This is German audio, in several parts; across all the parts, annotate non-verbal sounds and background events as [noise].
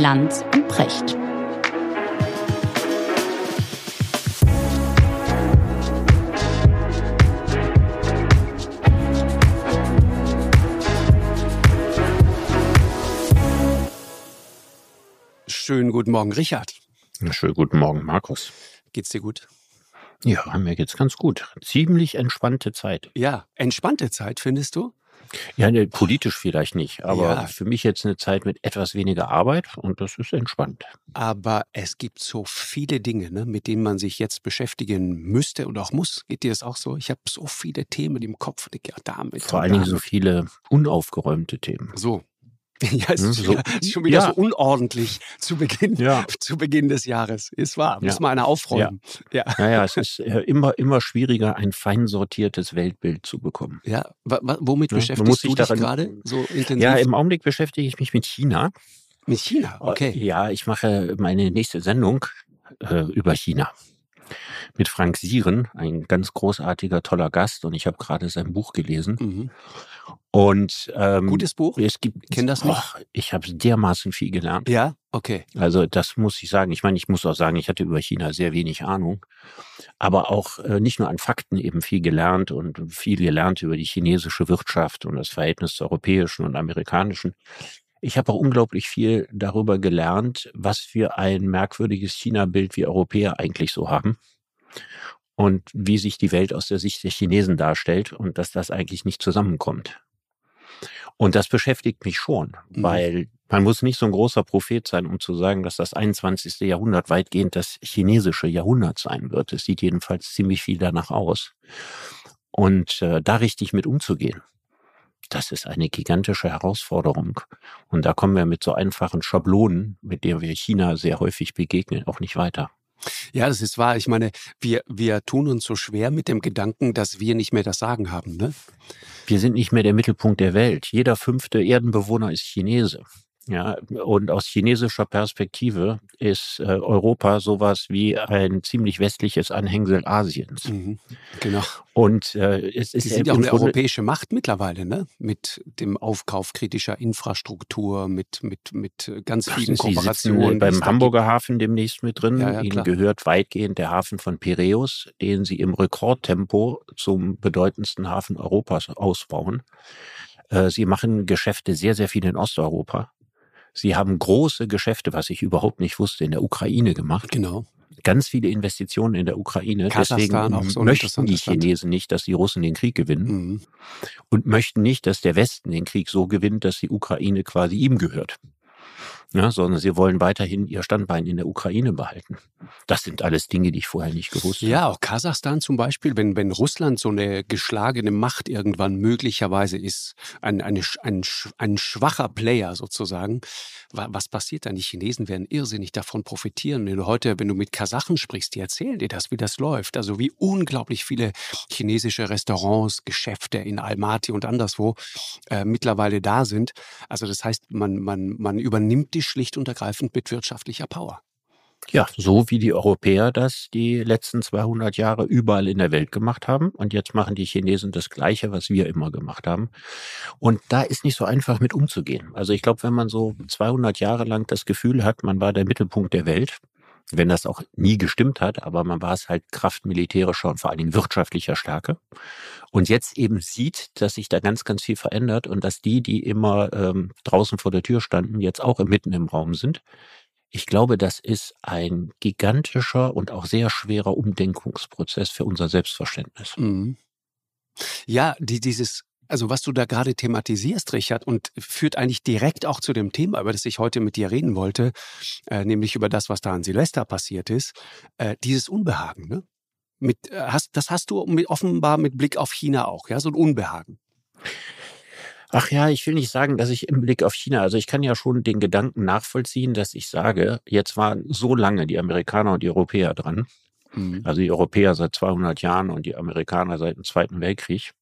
Lanz und Precht. Schönen guten Morgen, Richard. Schönen guten Morgen, Markus. Geht's dir gut? Ja, mir geht's ganz gut. Ziemlich entspannte Zeit. Ja, entspannte Zeit, findest du? Ja, ne, politisch vielleicht nicht, aber Ja. für mich jetzt eine Zeit mit etwas weniger Arbeit und das ist entspannt. Aber es gibt so viele Dinge, ne, mit denen man sich jetzt beschäftigen müsste und auch muss. Geht dir das auch so? Ich habe so viele Themen im Kopf. Ja, damit. Vor allen Dingen so viele unaufgeräumte Themen. So. [laughs] Ja, es ist, so- es ist schon wieder ja. so unordentlich zu Beginn, Ja. [laughs] zu Beginn des Jahres. Ist wahr. Muss Ja. mal einer aufräumen. Ja. Naja, es ist [laughs] äh, immer, immer schwieriger, ein fein sortiertes Weltbild zu bekommen. Ja. Womit man beschäftigst du sich dich gerade so intensiv? Ja, im Augenblick beschäftige ich mich mit China. mit China. Okay. Ja, ich mache meine nächste Sendung äh, über China. Mit Frank Sieren, ein ganz großartiger, toller Gast. Und ich habe gerade sein Buch gelesen. Mhm. Und ähm, Gutes Buch? Es gibt, Kenn das nicht. Och, ich habe dermaßen viel gelernt. Ja, okay. Also das muss ich sagen. Ich meine, ich muss auch sagen, ich hatte über China sehr wenig Ahnung, aber auch äh, nicht nur an Fakten eben viel gelernt und viel gelernt über die chinesische Wirtschaft und das Verhältnis zur europäischen und amerikanischen. Ich habe auch unglaublich viel darüber gelernt, was für ein merkwürdiges China-Bild wir Europäer eigentlich so haben und wie sich die Welt aus der Sicht der Chinesen darstellt und dass das eigentlich nicht zusammenkommt. Und das beschäftigt mich schon, Mhm. weil man muss nicht so ein großer Prophet sein, um zu sagen, dass das 21. Jahrhundert weitgehend das chinesische Jahrhundert sein wird. Es sieht jedenfalls ziemlich viel danach aus. Und äh, da richtig mit umzugehen, das ist eine gigantische Herausforderung. Und da kommen wir mit so einfachen Schablonen, mit denen wir China sehr häufig begegnen, auch nicht weiter. Ja, das ist wahr. Ich meine, wir, wir tun uns so schwer mit dem Gedanken, dass wir nicht mehr das Sagen haben. Ne? Wir sind nicht mehr der Mittelpunkt der Welt. Jeder fünfte Erdenbewohner ist Chinese. Ja, und aus chinesischer Perspektive ist äh, Europa sowas wie ein ziemlich westliches Anhängsel Asiens. Mhm. Genau. Und äh, es Sie ist sind ja auch eine Grunde- europäische Macht mittlerweile, ne? Mit dem Aufkauf kritischer Infrastruktur, mit, mit, mit ganz Ach, vielen Sie Kooperationen. beim Hamburger Hafen demnächst mit drin. Ja, ja, Ihnen klar. gehört weitgehend der Hafen von Piräus, den Sie im Rekordtempo zum bedeutendsten Hafen Europas ausbauen. Äh, Sie machen Geschäfte sehr, sehr viel in Osteuropa. Sie haben große Geschäfte, was ich überhaupt nicht wusste, in der Ukraine gemacht. Genau. Ganz viele Investitionen in der Ukraine. Kasachstan auch Deswegen so möchten die Land. Chinesen nicht, dass die Russen den Krieg gewinnen Mhm. und möchten nicht, dass der Westen den Krieg so gewinnt, dass die Ukraine quasi ihm gehört. Ja, sondern sie wollen weiterhin ihr Standbein in der Ukraine behalten. Das sind alles Dinge, die ich vorher nicht gewusst habe. Ja, auch Kasachstan zum Beispiel, wenn, wenn Russland so eine geschlagene Macht irgendwann möglicherweise ist, ein, eine, ein, ein schwacher Player sozusagen, wa- was passiert dann? Die Chinesen werden irrsinnig davon profitieren. Wenn du heute, wenn du mit Kasachen sprichst, die erzählen dir das, wie das läuft. Also wie unglaublich viele chinesische Restaurants, Geschäfte in Almaty und anderswo äh, mittlerweile da sind. Also das heißt, man, man, man übernimmt die schlicht und ergreifend mit wirtschaftlicher Power. Ja, so wie die Europäer das die letzten 200 Jahre überall in der Welt gemacht haben. Und jetzt machen die Chinesen das Gleiche, was wir immer gemacht haben. Und da ist nicht so einfach mit umzugehen. Also ich glaube, wenn man so 200 Jahre lang das Gefühl hat, man war der Mittelpunkt der Welt, wenn das auch nie gestimmt hat, aber man war es halt Kraft militärischer und vor allen Dingen wirtschaftlicher Stärke. Und jetzt eben sieht, dass sich da ganz, ganz viel verändert und dass die, die immer ähm, draußen vor der Tür standen, jetzt auch mitten im Raum sind. Ich glaube, das ist ein gigantischer und auch sehr schwerer Umdenkungsprozess für unser Selbstverständnis. Mhm. Ja, die, dieses, also was du da gerade thematisierst, Richard, und führt eigentlich direkt auch zu dem Thema, über das ich heute mit dir reden wollte, äh, nämlich über das, was da an Silvester passiert ist, äh, dieses Unbehagen. Ne? Mit, äh, hast, das hast du mit, offenbar mit Blick auf China auch, ja, so ein Unbehagen. Ach ja, ich will nicht sagen, dass ich im Blick auf China, also ich kann ja schon den Gedanken nachvollziehen, dass ich sage, jetzt waren so lange die Amerikaner und die Europäer dran, Mhm. also die Europäer seit 200 Jahren und die Amerikaner seit dem Zweiten Weltkrieg.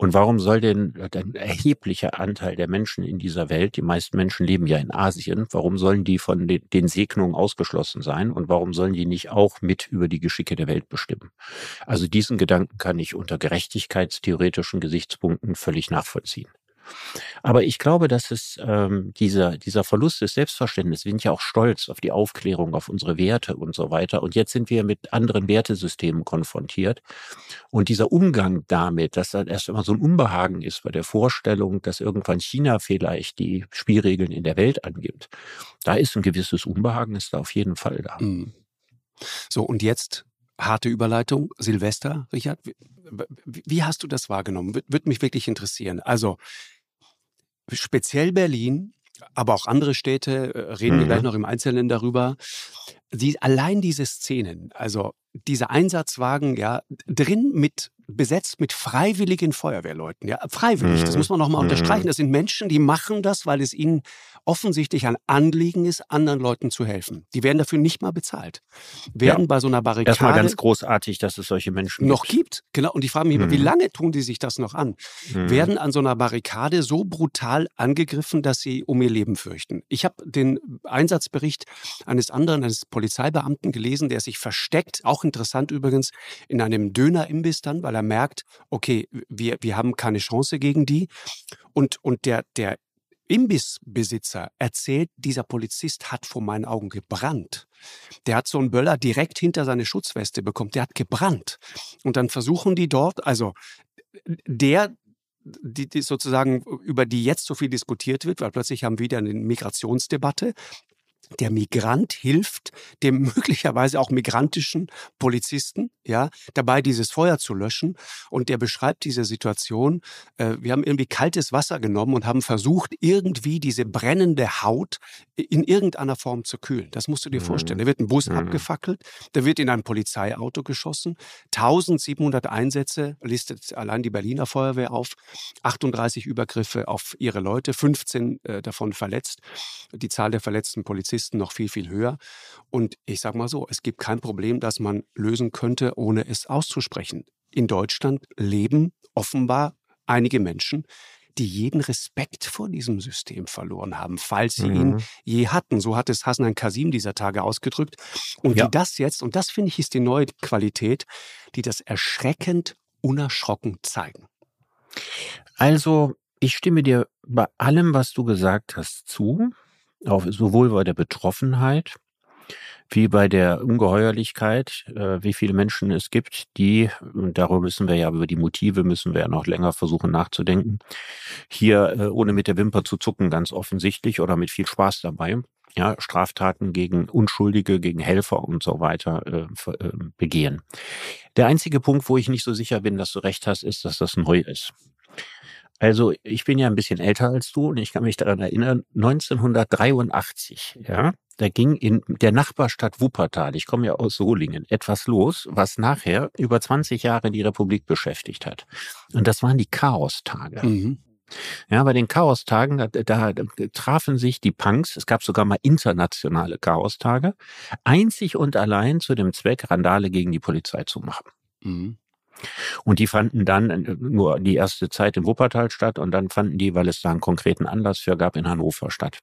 Und warum soll denn ein erheblicher Anteil der Menschen in dieser Welt, die meisten Menschen leben ja in Asien, warum sollen die von den, den Segnungen ausgeschlossen sein und warum sollen die nicht auch mit über die Geschicke der Welt bestimmen? Also diesen Gedanken kann ich unter gerechtigkeitstheoretischen Gesichtspunkten völlig nachvollziehen. Aber ich glaube, dass es ähm, dieser, dieser Verlust des Selbstverständnisses, wir sind ja auch stolz auf die Aufklärung, auf unsere Werte und so weiter. Und jetzt sind wir mit anderen Wertesystemen konfrontiert. Und dieser Umgang damit, dass da erst immer so ein Unbehagen ist bei der Vorstellung, dass irgendwann China vielleicht die Spielregeln in der Welt angibt, da ist ein gewisses Unbehagen, ist da auf jeden Fall da. Mhm. So, und jetzt harte Überleitung. Silvester, Richard, wie, wie hast du das wahrgenommen? Würde mich wirklich interessieren. Also, speziell Berlin, aber auch andere Städte, äh, reden wir gleich mhm. noch im Einzelnen darüber. Die, allein diese Szenen, also dieser Einsatzwagen, ja, drin mit besetzt mit freiwilligen Feuerwehrleuten, ja, freiwillig. Das mhm. muss man nochmal mhm. unterstreichen. Das sind Menschen, die machen das, weil es ihnen offensichtlich ein Anliegen ist, anderen Leuten zu helfen. Die werden dafür nicht mal bezahlt. Werden ja. bei so einer Barrikade. Erstmal ganz großartig, dass es solche Menschen noch gibt. gibt. Genau. Und ich frage mich immer, mhm. wie lange tun die sich das noch an? Mhm. Werden an so einer Barrikade so brutal angegriffen, dass sie um ihr Leben fürchten. Ich habe den Einsatzbericht eines anderen, eines Polizeibeamten gelesen, der sich versteckt, auch interessant übrigens, in einem Dönerimbiss dann, weil er merkt, okay, wir, wir haben keine Chance gegen die. Und, und der, der Imbissbesitzer erzählt, dieser Polizist hat vor meinen Augen gebrannt. Der hat so einen Böller direkt hinter seine Schutzweste bekommen. Der hat gebrannt. Und dann versuchen die dort, also der, die, die sozusagen, über die jetzt so viel diskutiert wird, weil plötzlich haben wir wieder eine Migrationsdebatte der Migrant hilft dem [laughs] möglicherweise auch migrantischen Polizisten, ja, dabei dieses Feuer zu löschen. Und der beschreibt diese Situation. Äh, wir haben irgendwie kaltes Wasser genommen und haben versucht, irgendwie diese brennende Haut in irgendeiner Form zu kühlen. Das musst du dir mhm. vorstellen. Da wird ein Bus mhm. abgefackelt, da wird in ein Polizeiauto geschossen. 1700 Einsätze listet allein die Berliner Feuerwehr auf. 38 Übergriffe auf ihre Leute, 15 äh, davon verletzt. Die Zahl der verletzten Polizisten Polizisten noch viel, viel höher. Und ich sage mal so, es gibt kein Problem, das man lösen könnte, ohne es auszusprechen. In Deutschland leben offenbar einige Menschen, die jeden Respekt vor diesem System verloren haben, falls sie mhm. ihn je hatten. So hat es Hassan Kasim dieser Tage ausgedrückt. Und ja. die das jetzt, und das finde ich ist die neue Qualität, die das erschreckend unerschrocken zeigen. Also, ich stimme dir bei allem, was du gesagt hast, zu auf, sowohl bei der Betroffenheit wie bei der Ungeheuerlichkeit, äh, wie viele Menschen es gibt, die, und darüber müssen wir ja, über die Motive müssen wir ja noch länger versuchen nachzudenken, hier äh, ohne mit der Wimper zu zucken, ganz offensichtlich oder mit viel Spaß dabei, ja, Straftaten gegen Unschuldige, gegen Helfer und so weiter äh, äh, begehen. Der einzige Punkt, wo ich nicht so sicher bin, dass du recht hast, ist, dass das neu ist. Also ich bin ja ein bisschen älter als du und ich kann mich daran erinnern, 1983, ja, da ging in der Nachbarstadt Wuppertal, ich komme ja aus Solingen, etwas los, was nachher über 20 Jahre die Republik beschäftigt hat. Und das waren die Chaostage. Mhm. Ja, bei den Chaostagen, da, da, da trafen sich die Punks, es gab sogar mal internationale Chaostage, einzig und allein zu dem Zweck, Randale gegen die Polizei zu machen. Mhm. Und die fanden dann äh, nur die erste Zeit in Wuppertal statt und dann fanden die, weil es da einen konkreten Anlass für gab, in Hannover statt.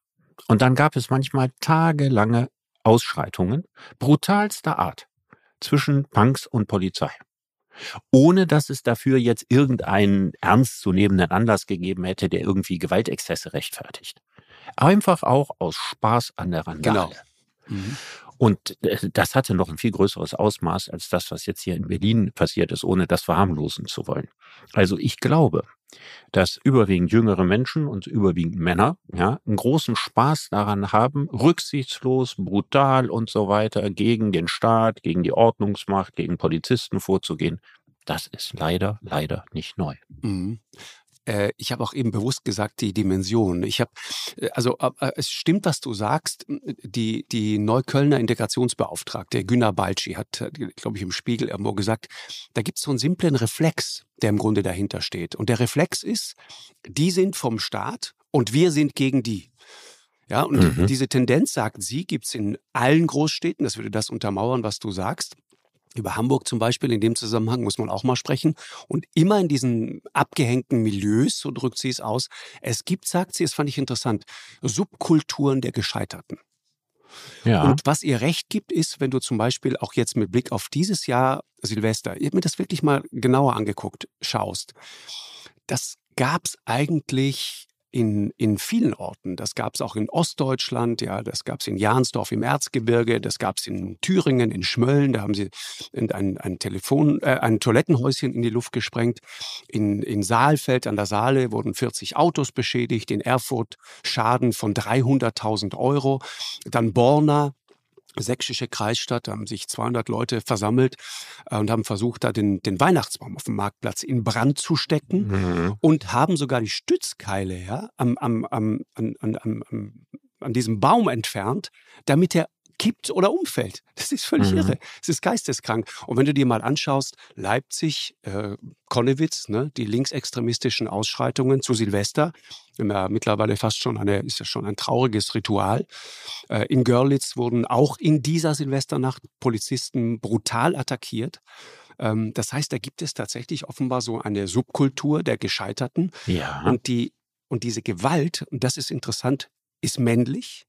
Und dann gab es manchmal tagelange Ausschreitungen brutalster Art zwischen Punks und Polizei. Ohne dass es dafür jetzt irgendeinen ernstzunehmenden Anlass gegeben hätte, der irgendwie Gewaltexzesse rechtfertigt. Einfach auch aus Spaß an der Randale. Genau. Mhm. Und äh, das hatte noch ein viel größeres Ausmaß als das, was jetzt hier in Berlin passiert ist, ohne das verharmlosen zu wollen. Also ich glaube, dass überwiegend jüngere Menschen und überwiegend Männer ja, einen großen Spaß daran haben, rücksichtslos, brutal und so weiter gegen den Staat, gegen die Ordnungsmacht, gegen Polizisten vorzugehen. Das ist leider, leider nicht neu. Mhm. Äh, ich habe auch eben bewusst gesagt, die Dimension. Ich habe, äh, also äh, es stimmt, was du sagst. Die, die Neuköllner Integrationsbeauftragte Günnar Balci hat, glaube ich, im Spiegel irgendwo gesagt, da gibt es so einen simplen Reflex, der im Grunde dahinter steht. Und der Reflex ist, die sind vom Staat und wir sind gegen die. Ja, und mhm. diese Tendenz, sagt sie, gibt es in allen Großstädten. Das würde das untermauern, was du sagst. Über Hamburg zum Beispiel in dem Zusammenhang muss man auch mal sprechen. Und immer in diesen abgehängten Milieus, so drückt sie es aus, es gibt, sagt sie, das fand ich interessant, Subkulturen der Gescheiterten. Ja. Und was ihr recht gibt, ist, wenn du zum Beispiel auch jetzt mit Blick auf dieses Jahr Silvester, ich habe mir das wirklich mal genauer angeguckt, schaust, das gab es eigentlich in, in vielen Orten. Das gab es auch in Ostdeutschland, ja, das gab es in Jahnsdorf im Erzgebirge, das gab es in Thüringen, in Schmölln, da haben sie ein, ein Telefon, äh, ein Toilettenhäuschen in die Luft gesprengt. In, in Saalfeld an der Saale wurden 40 Autos beschädigt, in Erfurt Schaden von 300.000 Euro. Dann Borna, sächsische Kreisstadt, da haben sich 200 Leute versammelt äh, und haben versucht, da den, den Weihnachtsbaum auf dem Marktplatz in Brand zu stecken mhm. und haben sogar die Stützkeile ja, am, am, am, an, an, an, an diesem Baum entfernt, damit er kippt oder umfällt. Das ist völlig mhm. irre. Es ist geisteskrank. Und wenn du dir mal anschaust, Leipzig, äh, Konnewitz, ne, die linksextremistischen Ausschreitungen zu Silvester, ja mittlerweile fast schon eine, ist ja schon ein trauriges Ritual. Äh, in Görlitz wurden auch in dieser Silvesternacht Polizisten brutal attackiert. Ähm, das heißt, da gibt es tatsächlich offenbar so eine Subkultur der Gescheiterten. Ja. Und die, und diese Gewalt, und das ist interessant, ist männlich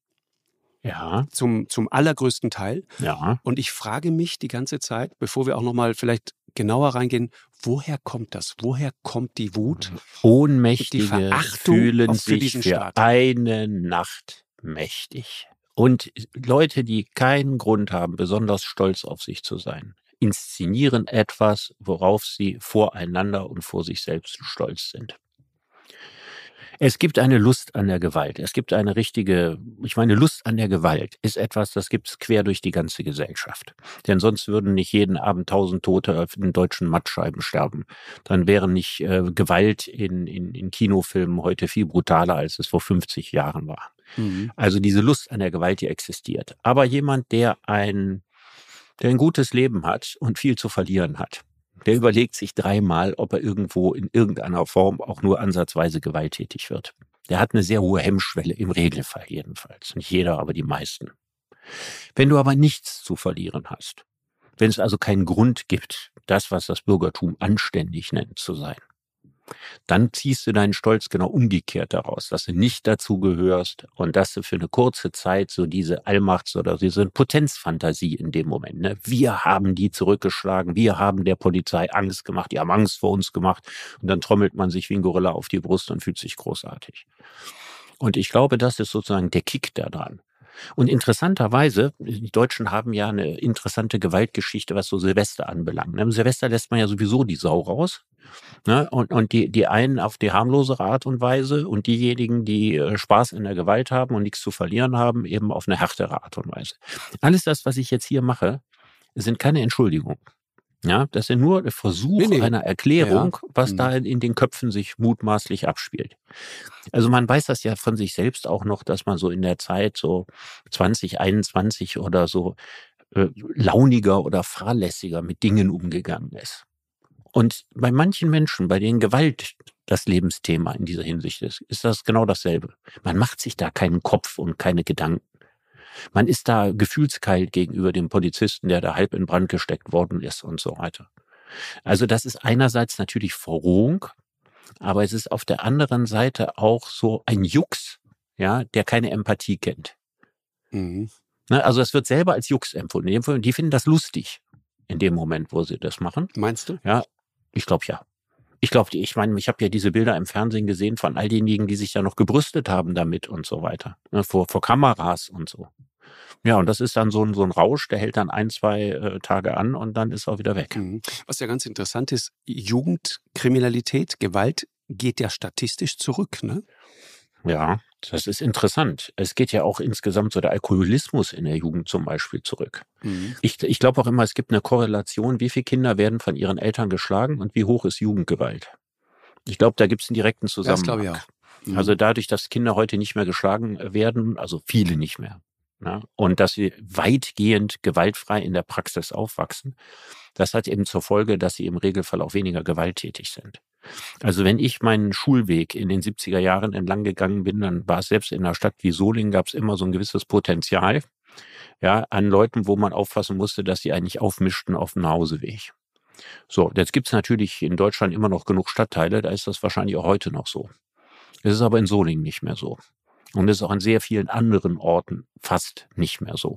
ja. Zum, zum allergrößten Teil. Ja. Und ich frage mich die ganze Zeit, bevor wir auch nochmal vielleicht genauer reingehen, woher kommt das? Woher kommt die Wut? Ohnmächtige die Verachtung fühlen für sich für Staat? eine Nacht mächtig. Und Leute, die keinen Grund haben, besonders stolz auf sich zu sein, inszenieren etwas, worauf sie voreinander und vor sich selbst stolz sind. Es gibt eine Lust an der Gewalt. Es gibt eine richtige, ich meine, Lust an der Gewalt ist etwas, das gibt es quer durch die ganze Gesellschaft. Denn sonst würden nicht jeden Abend tausend Tote auf den deutschen Mattscheiben sterben. Dann wäre nicht äh, Gewalt in, in, in Kinofilmen heute viel brutaler, als es vor 50 Jahren war. Mhm. Also diese Lust an der Gewalt, die existiert. Aber jemand, der ein, der ein gutes Leben hat und viel zu verlieren hat, der überlegt sich dreimal, ob er irgendwo in irgendeiner Form auch nur ansatzweise gewalttätig wird. Der hat eine sehr hohe Hemmschwelle, im Regelfall jedenfalls. Nicht jeder, aber die meisten. Wenn du aber nichts zu verlieren hast, wenn es also keinen Grund gibt, das, was das Bürgertum anständig nennt, zu sein, dann ziehst du deinen Stolz genau umgekehrt daraus, dass du nicht dazugehörst und dass du für eine kurze Zeit so diese Allmachts- oder diese Potenzfantasie in dem Moment, ne? wir haben die zurückgeschlagen, wir haben der Polizei Angst gemacht, die haben Angst vor uns gemacht und dann trommelt man sich wie ein Gorilla auf die Brust und fühlt sich großartig. Und ich glaube, das ist sozusagen der Kick daran. Und interessanterweise, die Deutschen haben ja eine interessante Gewaltgeschichte, was so Silvester anbelangt. Im ne? Silvester lässt man ja sowieso die Sau raus. Ne? Und, und die, die einen auf die harmlosere Art und Weise und diejenigen, die äh, Spaß in der Gewalt haben und nichts zu verlieren haben, eben auf eine härtere Art und Weise. Alles das, was ich jetzt hier mache, sind keine Entschuldigungen. Ja, das ist ja nur der Versuch nee, nee. einer Erklärung, ja. was mhm. da in den Köpfen sich mutmaßlich abspielt. Also man weiß das ja von sich selbst auch noch, dass man so in der Zeit so 2021 oder so äh, launiger oder fahrlässiger mit Dingen umgegangen ist. Und bei manchen Menschen, bei denen Gewalt das Lebensthema in dieser Hinsicht ist, ist das genau dasselbe. Man macht sich da keinen Kopf und keine Gedanken. Man ist da gefühlskalt gegenüber dem Polizisten, der da halb in Brand gesteckt worden ist und so weiter. Also das ist einerseits natürlich Verrohung, aber es ist auf der anderen Seite auch so ein Jux, ja, der keine Empathie kennt. Mhm. Ne, also es wird selber als Jux empfunden. Die finden das lustig in dem Moment, wo sie das machen. Meinst du? Ja, ich glaube ja. Ich glaube, ich meine, ich habe ja diese Bilder im Fernsehen gesehen von all denjenigen, die sich ja noch gebrüstet haben damit und so weiter. Ne, vor, vor Kameras und so. Ja, und das ist dann so ein, so ein Rausch, der hält dann ein, zwei äh, Tage an und dann ist er wieder weg. Mhm. Was ja ganz interessant ist, Jugendkriminalität, Gewalt geht ja statistisch zurück, ne? Ja, das ist interessant. Es geht ja auch insgesamt so der Alkoholismus in der Jugend zum Beispiel zurück. Mhm. Ich, ich glaube auch immer, es gibt eine Korrelation, wie viele Kinder werden von ihren Eltern geschlagen und wie hoch ist Jugendgewalt. Ich glaube, da gibt es einen direkten Zusammenhang. Das glaube ich auch. Mhm. Also dadurch, dass Kinder heute nicht mehr geschlagen werden, also viele nicht mehr, ja, und dass sie weitgehend gewaltfrei in der Praxis aufwachsen, das hat eben zur Folge, dass sie im Regelfall auch weniger gewalttätig sind. Also wenn ich meinen Schulweg in den 70er Jahren entlang gegangen bin, dann war es selbst in einer Stadt wie Solingen gab es immer so ein gewisses Potenzial, ja, an Leuten, wo man auffassen musste, dass sie eigentlich aufmischten auf dem Nachhauseweg. So, jetzt gibt es natürlich in Deutschland immer noch genug Stadtteile, da ist das wahrscheinlich auch heute noch so. Es ist aber in Solingen nicht mehr so. Und es ist auch an sehr vielen anderen Orten fast nicht mehr so.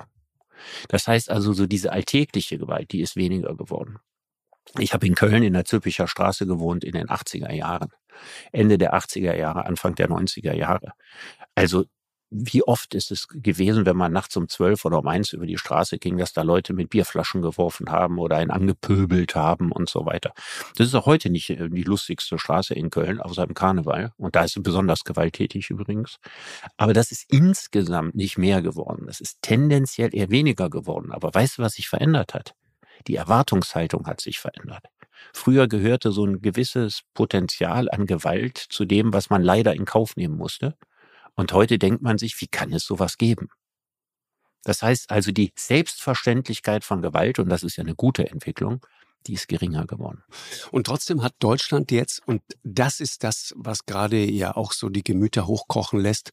Das heißt also, so diese alltägliche Gewalt, die ist weniger geworden. Ich habe in Köln in der Zülpicher Straße gewohnt in den 80er Jahren. Ende der 80er Jahre, Anfang der 90er Jahre. Also wie oft ist es gewesen, wenn man nachts um zwölf oder um eins über die Straße ging, dass da Leute mit Bierflaschen geworfen haben oder einen angepöbelt haben und so weiter. Das ist auch heute nicht äh, die lustigste Straße in Köln, außer im Karneval. Und da ist sie besonders gewalttätig übrigens. Aber das ist insgesamt nicht mehr geworden. Das ist tendenziell eher weniger geworden. Aber weißt du, was sich verändert hat? Die Erwartungshaltung hat sich verändert. Früher gehörte so ein gewisses Potenzial an Gewalt zu dem, was man leider in Kauf nehmen musste. Und heute denkt man sich, wie kann es sowas geben? Das heißt also, die Selbstverständlichkeit von Gewalt, und das ist ja eine gute Entwicklung, die ist geringer geworden. Und trotzdem hat Deutschland jetzt, und das ist das, was gerade ja auch so die Gemüter hochkochen lässt,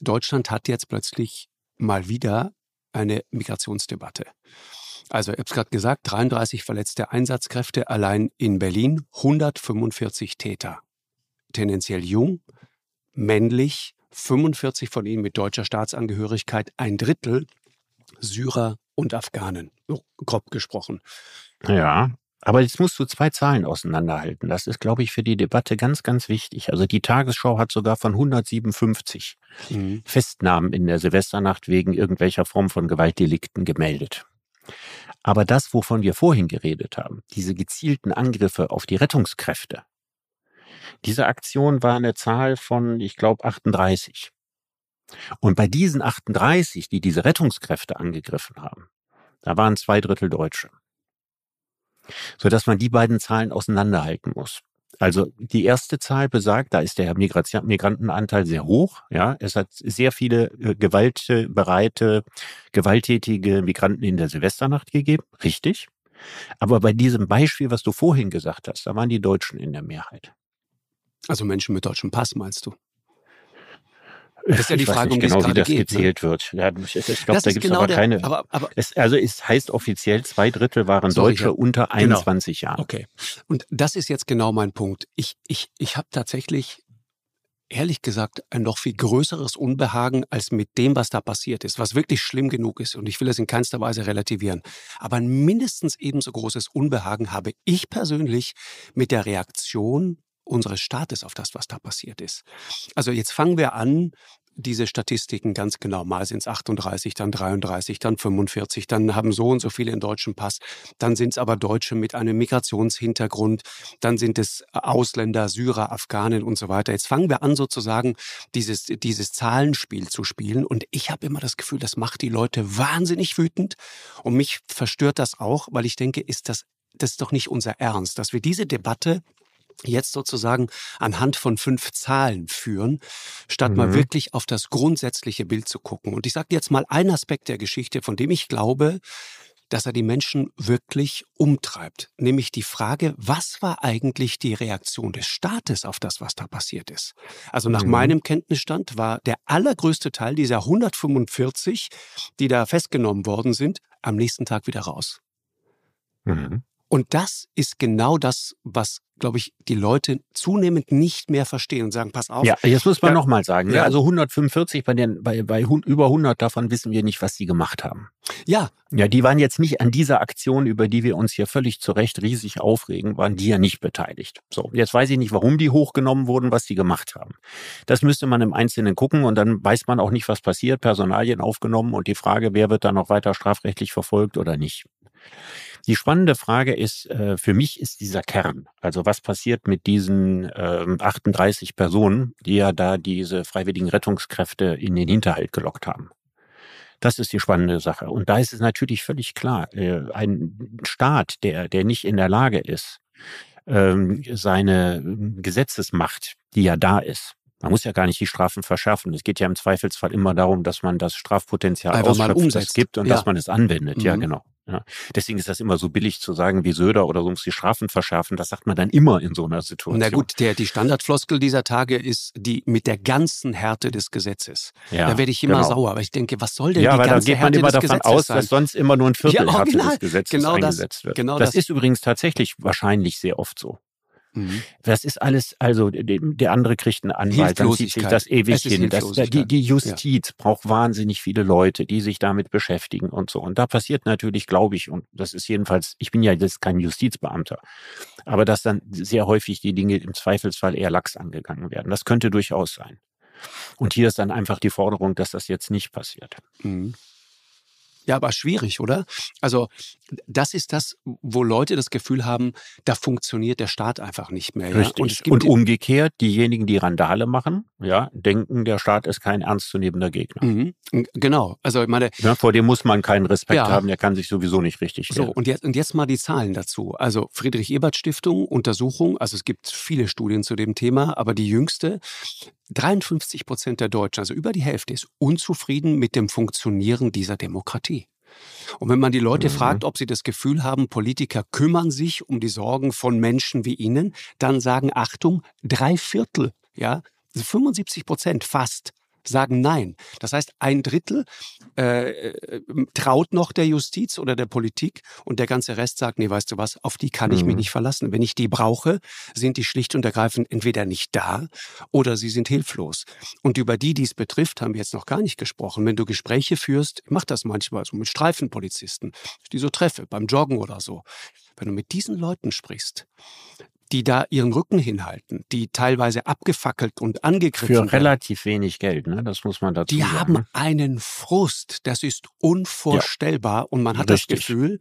Deutschland hat jetzt plötzlich mal wieder eine Migrationsdebatte. Also, ich habe es gerade gesagt, 33 verletzte Einsatzkräfte allein in Berlin, 145 Täter. Tendenziell jung, männlich, 45 von ihnen mit deutscher Staatsangehörigkeit, ein Drittel Syrer und Afghanen, so grob gesprochen. Ja, aber jetzt musst du zwei Zahlen auseinanderhalten. Das ist, glaube ich, für die Debatte ganz, ganz wichtig. Also die Tagesschau hat sogar von 157 mhm. Festnahmen in der Silvesternacht wegen irgendwelcher Form von Gewaltdelikten gemeldet. Aber das, wovon wir vorhin geredet haben, diese gezielten Angriffe auf die Rettungskräfte, diese Aktion war eine Zahl von, ich glaube, 38. Und bei diesen 38, die diese Rettungskräfte angegriffen haben, da waren zwei Drittel Deutsche. Sodass man die beiden Zahlen auseinanderhalten muss. Also die erste Zahl besagt, da ist der Migrantenanteil sehr hoch. Ja, es hat sehr viele äh, gewaltbereite, gewalttätige Migranten in der Silvesternacht gegeben. Richtig. Aber bei diesem Beispiel, was du vorhin gesagt hast, da waren die Deutschen in der Mehrheit. Also Menschen mit deutschem Pass, meinst du? Das ist ja die Frage, um genau, wie das geht, ne? gezählt ne? wird. Ja, ich, ich glaube, da gibt es genau aber keine. Aber, aber, es, also es heißt offiziell, zwei Drittel waren sorry, Deutsche ja, unter 21 genau. Jahren. Okay. Und das ist jetzt genau mein Punkt. Ich, ich, ich habe tatsächlich, ehrlich gesagt, ein noch viel größeres Unbehagen als mit dem, was da passiert ist, was wirklich schlimm genug ist. Und ich will das in keinster Weise relativieren. Aber ein mindestens ebenso großes Unbehagen habe ich persönlich mit der Reaktion unseres Staates auf das, was da passiert ist. Also jetzt fangen wir an, diese Statistiken ganz genau. Mal sind es 38, dann 33, dann 45, dann haben so und so viele einen deutschen Pass, dann sind es aber Deutsche mit einem Migrationshintergrund, dann sind es Ausländer, Syrer, Afghanen und so weiter. Jetzt fangen wir an, sozusagen dieses, dieses Zahlenspiel zu spielen. Und ich habe immer das Gefühl, das macht die Leute wahnsinnig wütend. Und mich verstört das auch, weil ich denke, ist das das ist doch nicht unser Ernst, dass wir diese Debatte jetzt sozusagen anhand von fünf Zahlen führen, statt mhm. mal wirklich auf das grundsätzliche Bild zu gucken. Und ich sage jetzt mal einen Aspekt der Geschichte, von dem ich glaube, dass er die Menschen wirklich umtreibt, nämlich die Frage, was war eigentlich die Reaktion des Staates auf das, was da passiert ist? Also nach mhm. meinem Kenntnisstand war der allergrößte Teil dieser 145, die da festgenommen worden sind, am nächsten Tag wieder raus. Mhm. Und das ist genau das, was, glaube ich, die Leute zunehmend nicht mehr verstehen und sagen, pass auf. Ja, jetzt muss man ja, nochmal sagen. Ne? Ja. Also 145 bei den, bei, bei über 100 davon wissen wir nicht, was sie gemacht haben. Ja. Ja, die waren jetzt nicht an dieser Aktion, über die wir uns hier völlig zu Recht riesig aufregen, waren die ja nicht beteiligt. So, jetzt weiß ich nicht, warum die hochgenommen wurden, was sie gemacht haben. Das müsste man im Einzelnen gucken und dann weiß man auch nicht, was passiert. Personalien aufgenommen und die Frage, wer wird dann noch weiter strafrechtlich verfolgt oder nicht. Die spannende Frage ist, äh, für mich ist dieser Kern. Also was passiert mit diesen äh, 38 Personen, die ja da diese freiwilligen Rettungskräfte in den Hinterhalt gelockt haben? Das ist die spannende Sache. Und da ist es natürlich völlig klar, äh, ein Staat, der, der nicht in der Lage ist, ähm, seine Gesetzesmacht, die ja da ist, man muss ja gar nicht die Strafen verschärfen. Es geht ja im Zweifelsfall immer darum, dass man das Strafpotenzial Einfach ausschöpft, das gibt und ja. dass man es anwendet. Mhm. Ja, genau. Ja. Deswegen ist das immer so billig zu sagen wie Söder oder so muss die Strafen verschärfen. Das sagt man dann immer in so einer Situation. Na gut, der, die Standardfloskel dieser Tage ist die mit der ganzen Härte des Gesetzes. Ja, da werde ich immer genau. sauer, aber ich denke, was soll denn ja, die ganze Härte des Gesetzes Ja, da geht man immer davon aus, sein? dass sonst immer nur ein Viertel ja, Härte des Gesetzes genau eingesetzt das, wird. Genau das, das ist übrigens tatsächlich wahrscheinlich sehr oft so. Mhm. Das ist alles, also der andere kriegt einen Anwalt, dann zieht sich das ewig hin. Das, die, die Justiz ja. braucht wahnsinnig viele Leute, die sich damit beschäftigen und so. Und da passiert natürlich, glaube ich, und das ist jedenfalls, ich bin ja jetzt kein Justizbeamter, aber dass dann sehr häufig die Dinge im Zweifelsfall eher lax angegangen werden. Das könnte durchaus sein. Und hier ist dann einfach die Forderung, dass das jetzt nicht passiert. Mhm. Ja, aber schwierig, oder? Also das ist das, wo Leute das Gefühl haben, da funktioniert der Staat einfach nicht mehr. Ja? Und, und, umgekehrt, diejenigen, die Randale machen, ja, denken, der Staat ist kein ernstzunehmender Gegner. Mhm. Genau. Also ich meine, ja, vor dem muss man keinen Respekt ja. haben, der kann sich sowieso nicht richtig So, und jetzt, und jetzt mal die Zahlen dazu. Also Friedrich-Ebert-Stiftung, Untersuchung, also es gibt viele Studien zu dem Thema, aber die jüngste, 53 Prozent der Deutschen, also über die Hälfte, ist unzufrieden mit dem Funktionieren dieser Demokratie. Und wenn man die Leute mhm. fragt, ob sie das Gefühl haben, Politiker kümmern sich um die Sorgen von Menschen wie ihnen, dann sagen, Achtung, drei Viertel, ja, 75 Prozent fast sagen Nein. Das heißt, ein Drittel äh, äh, traut noch der Justiz oder der Politik und der ganze Rest sagt, nee, weißt du was, auf die kann ich mich mhm. nicht verlassen. Wenn ich die brauche, sind die schlicht und ergreifend entweder nicht da oder sie sind hilflos. Und über die, die es betrifft, haben wir jetzt noch gar nicht gesprochen. Wenn du Gespräche führst, ich mache das manchmal so mit Streifenpolizisten, die so treffe, beim Joggen oder so. Wenn du mit diesen Leuten sprichst, die da ihren Rücken hinhalten, die teilweise abgefackelt und angegriffen Für werden. relativ wenig Geld, ne? Das muss man dazu die sagen. Die haben einen Frust, das ist unvorstellbar ja. und man hat Richtig. das Gefühl,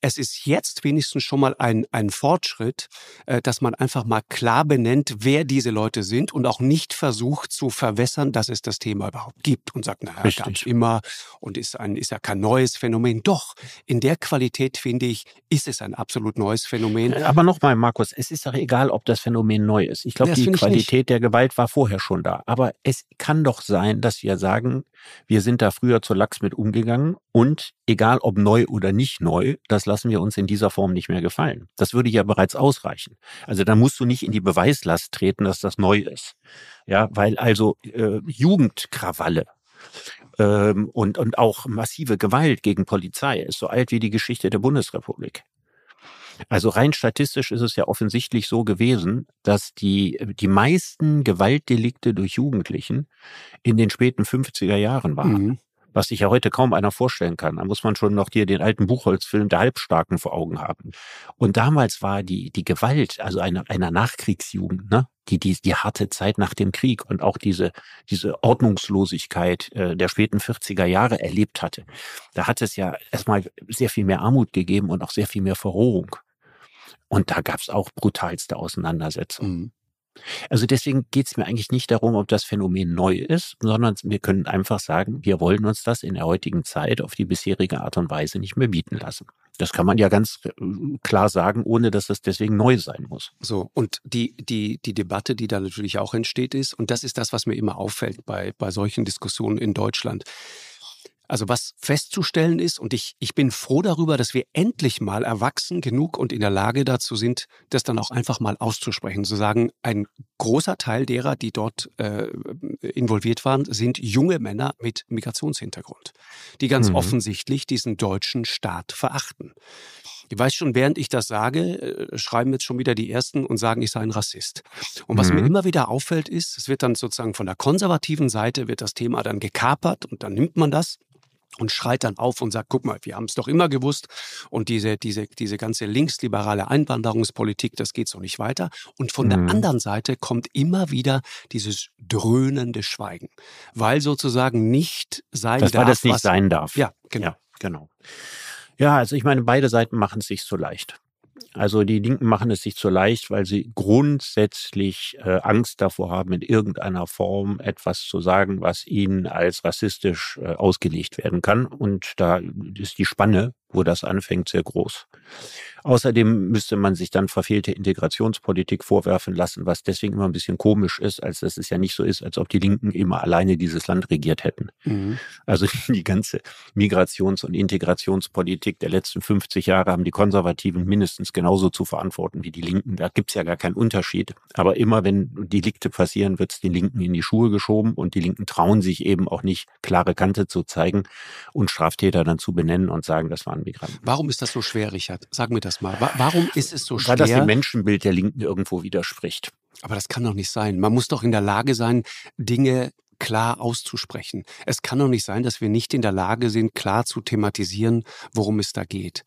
es ist jetzt wenigstens schon mal ein, ein Fortschritt, äh, dass man einfach mal klar benennt, wer diese Leute sind und auch nicht versucht zu verwässern, dass es das Thema überhaupt gibt und sagt, naja, gab es immer und ist, ein, ist ja kein neues Phänomen. Doch, in der Qualität, finde ich, ist es ein absolut neues Phänomen. Aber nochmal, Markus, es ist doch egal, ob das Phänomen neu ist. Ich glaube, die Qualität der Gewalt war vorher schon da. Aber es kann doch sein, dass wir sagen, wir sind da früher zu Lachs mit umgegangen und egal ob neu oder nicht neu, das lassen wir uns in dieser Form nicht mehr gefallen. Das würde ja bereits ausreichen. Also da musst du nicht in die Beweislast treten, dass das neu ist. Ja, weil also äh, Jugendkrawalle ähm, und, und auch massive Gewalt gegen Polizei ist so alt wie die Geschichte der Bundesrepublik. Also rein statistisch ist es ja offensichtlich so gewesen, dass die, die meisten Gewaltdelikte durch Jugendlichen in den späten 50er Jahren waren. Mhm. Was sich ja heute kaum einer vorstellen kann. Da muss man schon noch hier den alten Buchholzfilm der Halbstarken vor Augen haben. Und damals war die, die Gewalt, also einer, einer Nachkriegsjugend, ne? die, die, die harte Zeit nach dem Krieg und auch diese, diese Ordnungslosigkeit äh, der späten 40er Jahre erlebt hatte. Da hat es ja erstmal sehr viel mehr Armut gegeben und auch sehr viel mehr Verrohung. Und da gab es auch brutalste Auseinandersetzungen. Mhm. Also deswegen geht es mir eigentlich nicht darum, ob das Phänomen neu ist, sondern wir können einfach sagen, wir wollen uns das in der heutigen Zeit auf die bisherige Art und Weise nicht mehr bieten lassen. Das kann man ja ganz äh, klar sagen, ohne dass es deswegen neu sein muss. So, und die, die, die Debatte, die da natürlich auch entsteht, ist, und das ist das, was mir immer auffällt bei, bei solchen Diskussionen in Deutschland. Also was festzustellen ist, und ich, ich bin froh darüber, dass wir endlich mal erwachsen genug und in der Lage dazu sind, das dann auch einfach mal auszusprechen, zu sagen, ein großer Teil derer, die dort äh, involviert waren, sind junge Männer mit Migrationshintergrund, die ganz mhm. offensichtlich diesen deutschen Staat verachten. Ich weiß schon, während ich das sage, äh, schreiben jetzt schon wieder die Ersten und sagen, ich sei ein Rassist. Und was mhm. mir immer wieder auffällt, ist, es wird dann sozusagen von der konservativen Seite wird das Thema dann gekapert und dann nimmt man das und schreit dann auf und sagt, guck mal, wir haben es doch immer gewusst und diese, diese, diese ganze linksliberale Einwanderungspolitik, das geht so nicht weiter. Und von mhm. der anderen Seite kommt immer wieder dieses dröhnende Schweigen, weil sozusagen nicht sein das, darf. Weil das nicht was, sein darf. Ja, genau. Ja, genau. Ja, also ich meine, beide Seiten machen es sich so leicht. Also die Linken machen es sich zu leicht, weil sie grundsätzlich äh, Angst davor haben, in irgendeiner Form etwas zu sagen, was ihnen als rassistisch äh, ausgelegt werden kann. Und da ist die Spanne, wo das anfängt, sehr groß. Außerdem müsste man sich dann verfehlte Integrationspolitik vorwerfen lassen, was deswegen immer ein bisschen komisch ist, als dass es ja nicht so ist, als ob die Linken immer alleine dieses Land regiert hätten. Mhm. Also [laughs] die ganze Migrations- und Integrationspolitik der letzten 50 Jahre haben die Konservativen mindestens genauso zu verantworten wie die Linken. Da gibt's ja gar keinen Unterschied. Aber immer wenn Delikte passieren, wird's den Linken in die Schuhe geschoben und die Linken trauen sich eben auch nicht, klare Kante zu zeigen und Straftäter dann zu benennen und sagen, das waren von Migranten. Warum ist das so schwer, Richard? Sag mir das mal. Warum ist es so schwer? Weil das dem Menschenbild der Linken irgendwo widerspricht. Aber das kann doch nicht sein. Man muss doch in der Lage sein, Dinge klar auszusprechen. Es kann doch nicht sein, dass wir nicht in der Lage sind, klar zu thematisieren, worum es da geht.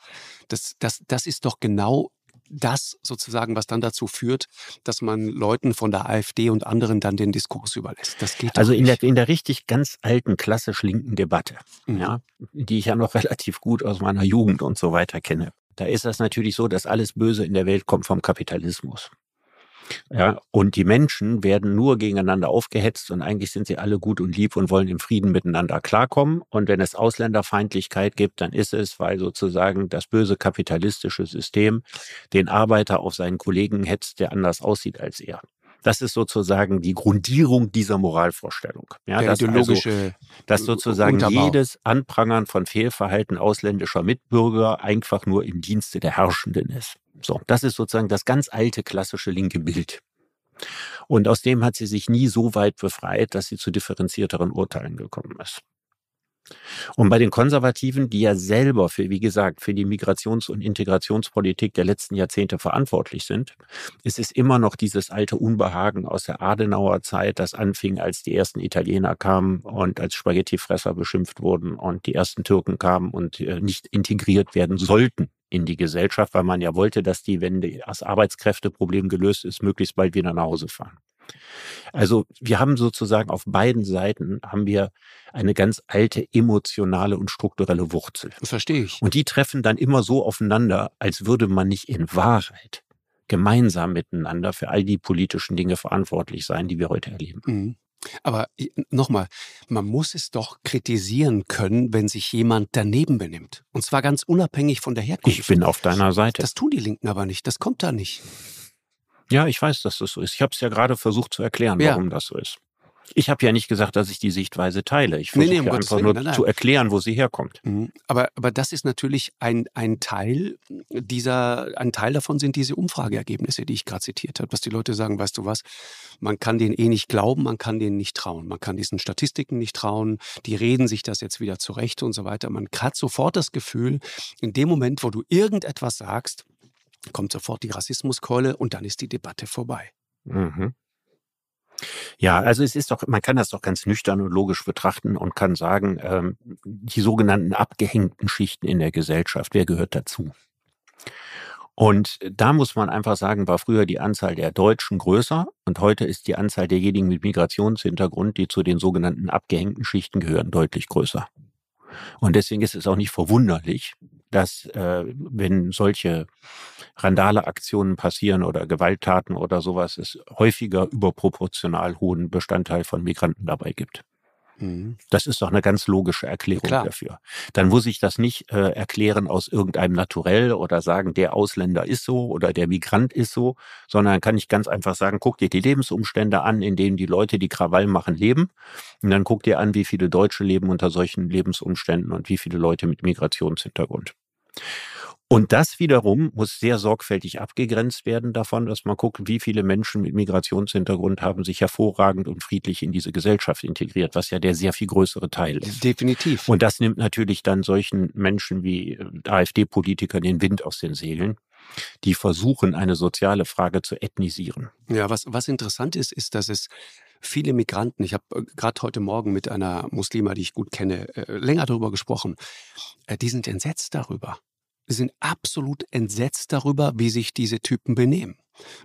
Das, das, das ist doch genau das sozusagen, was dann dazu führt, dass man Leuten von der AfD und anderen dann den Diskurs überlässt. Das geht also in der, in der richtig ganz alten, klassisch linken Debatte, mhm. ja, die ich ja noch [laughs] relativ gut aus meiner Jugend und so weiter kenne. Da ist das natürlich so, dass alles Böse in der Welt kommt vom Kapitalismus. Ja, und die Menschen werden nur gegeneinander aufgehetzt und eigentlich sind sie alle gut und lieb und wollen im Frieden miteinander klarkommen. Und wenn es Ausländerfeindlichkeit gibt, dann ist es, weil sozusagen das böse kapitalistische System den Arbeiter auf seinen Kollegen hetzt, der anders aussieht als er. Das ist sozusagen die Grundierung dieser Moralvorstellung. Ja, Der dass, also ideologische also, dass sozusagen Unterbau. jedes Anprangern von Fehlverhalten ausländischer Mitbürger einfach nur im Dienste der Herrschenden ist. So, das ist sozusagen das ganz alte klassische linke Bild. Und aus dem hat sie sich nie so weit befreit, dass sie zu differenzierteren Urteilen gekommen ist. Und bei den Konservativen, die ja selber für, wie gesagt, für die Migrations- und Integrationspolitik der letzten Jahrzehnte verantwortlich sind, ist es immer noch dieses alte Unbehagen aus der Adenauer Zeit, das anfing, als die ersten Italiener kamen und als Spaghettifresser beschimpft wurden und die ersten Türken kamen und äh, nicht integriert werden sollten in die Gesellschaft, weil man ja wollte, dass die, wenn das Arbeitskräfteproblem gelöst ist, möglichst bald wieder nach Hause fahren. Also wir haben sozusagen auf beiden Seiten haben wir eine ganz alte emotionale und strukturelle Wurzel. Das verstehe ich. Und die treffen dann immer so aufeinander, als würde man nicht in Wahrheit gemeinsam miteinander für all die politischen Dinge verantwortlich sein, die wir heute erleben. Mhm. Aber nochmal, man muss es doch kritisieren können, wenn sich jemand daneben benimmt. Und zwar ganz unabhängig von der Herkunft. Ich bin auf deiner Seite. Das tun die Linken aber nicht. Das kommt da nicht. Ja, ich weiß, dass das so ist. Ich habe es ja gerade versucht zu erklären, warum ja. das so ist. Ich habe ja nicht gesagt, dass ich die Sichtweise teile. Ich versuche nee, nee, um einfach nur nein, nein. zu erklären, wo sie herkommt. Mhm. Aber, aber das ist natürlich ein, ein Teil dieser, ein Teil davon sind diese Umfrageergebnisse, die ich gerade zitiert habe, dass die Leute sagen, weißt du was, man kann denen eh nicht glauben, man kann denen nicht trauen, man kann diesen Statistiken nicht trauen, die reden sich das jetzt wieder zurecht und so weiter. Man hat sofort das Gefühl, in dem Moment, wo du irgendetwas sagst, kommt sofort die Rassismuskeule und dann ist die Debatte vorbei. Mhm. Ja, also es ist doch, man kann das doch ganz nüchtern und logisch betrachten und kann sagen, ähm, die sogenannten abgehängten Schichten in der Gesellschaft, wer gehört dazu? Und da muss man einfach sagen, war früher die Anzahl der Deutschen größer und heute ist die Anzahl derjenigen mit Migrationshintergrund, die zu den sogenannten abgehängten Schichten gehören, deutlich größer. Und deswegen ist es auch nicht verwunderlich, dass äh, wenn solche Randale-Aktionen passieren oder Gewalttaten oder sowas, es häufiger überproportional hohen Bestandteil von Migranten dabei gibt. Mhm. Das ist doch eine ganz logische Erklärung Klar. dafür. Dann muss ich das nicht äh, erklären aus irgendeinem Naturell oder sagen, der Ausländer ist so oder der Migrant ist so, sondern kann ich ganz einfach sagen, guck dir die Lebensumstände an, in denen die Leute, die Krawall machen, leben. Und dann guck dir an, wie viele Deutsche leben unter solchen Lebensumständen und wie viele Leute mit Migrationshintergrund. Und das wiederum muss sehr sorgfältig abgegrenzt werden davon, dass man guckt, wie viele Menschen mit Migrationshintergrund haben sich hervorragend und friedlich in diese Gesellschaft integriert, was ja der sehr viel größere Teil ist. Definitiv. Und das nimmt natürlich dann solchen Menschen wie äh, AfD-Politikern den Wind aus den Segeln die versuchen, eine soziale Frage zu ethnisieren. Ja, was, was interessant ist, ist, dass es viele Migranten, ich habe äh, gerade heute Morgen mit einer Muslima, die ich gut kenne, äh, länger darüber gesprochen, die sind entsetzt darüber sind absolut entsetzt darüber, wie sich diese Typen benehmen.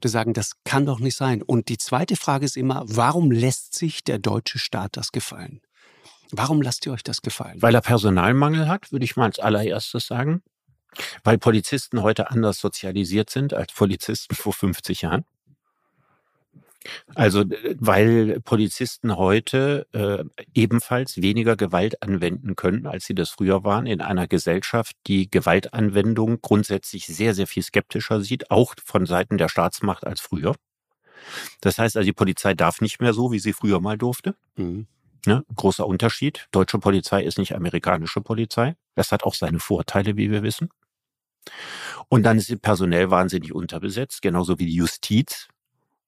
Die sagen, das kann doch nicht sein. Und die zweite Frage ist immer, warum lässt sich der deutsche Staat das gefallen? Warum lasst ihr euch das gefallen? Weil er Personalmangel hat, würde ich mal als allererstes sagen. Weil Polizisten heute anders sozialisiert sind als Polizisten vor 50 Jahren. Also weil Polizisten heute äh, ebenfalls weniger Gewalt anwenden können, als sie das früher waren, in einer Gesellschaft, die Gewaltanwendung grundsätzlich sehr, sehr viel skeptischer sieht, auch von Seiten der Staatsmacht als früher. Das heißt also, die Polizei darf nicht mehr so, wie sie früher mal durfte. Mhm. Ja, großer Unterschied. Deutsche Polizei ist nicht amerikanische Polizei. Das hat auch seine Vorteile, wie wir wissen. Und dann ist sie personell wahnsinnig unterbesetzt, genauso wie die Justiz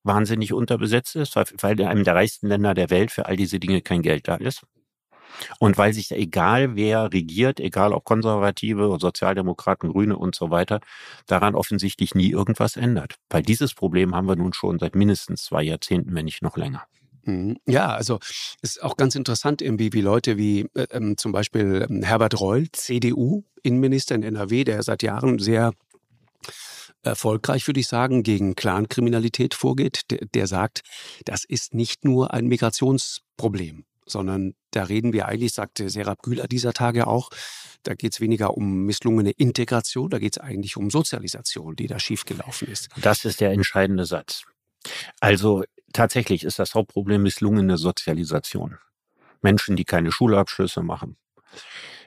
wahnsinnig unterbesetzt ist, weil in einem der reichsten Länder der Welt für all diese Dinge kein Geld da ist. Und weil sich egal wer regiert, egal ob Konservative, Sozialdemokraten, Grüne und so weiter, daran offensichtlich nie irgendwas ändert. Weil dieses Problem haben wir nun schon seit mindestens zwei Jahrzehnten, wenn nicht noch länger. Mhm. Ja, also ist auch ganz interessant, irgendwie, wie Leute wie äh, ähm, zum Beispiel ähm, Herbert Reul, CDU, Innenminister in NRW, der seit Jahren sehr erfolgreich, würde ich sagen, gegen Clankriminalität vorgeht, der, der sagt, das ist nicht nur ein Migrationsproblem, sondern da reden wir eigentlich, sagte Serap Güler dieser Tage auch, da geht es weniger um misslungene Integration, da geht es eigentlich um Sozialisation, die da schiefgelaufen ist. Das ist der entscheidende Satz. Also tatsächlich ist das Hauptproblem misslungene Sozialisation. Menschen, die keine Schulabschlüsse machen.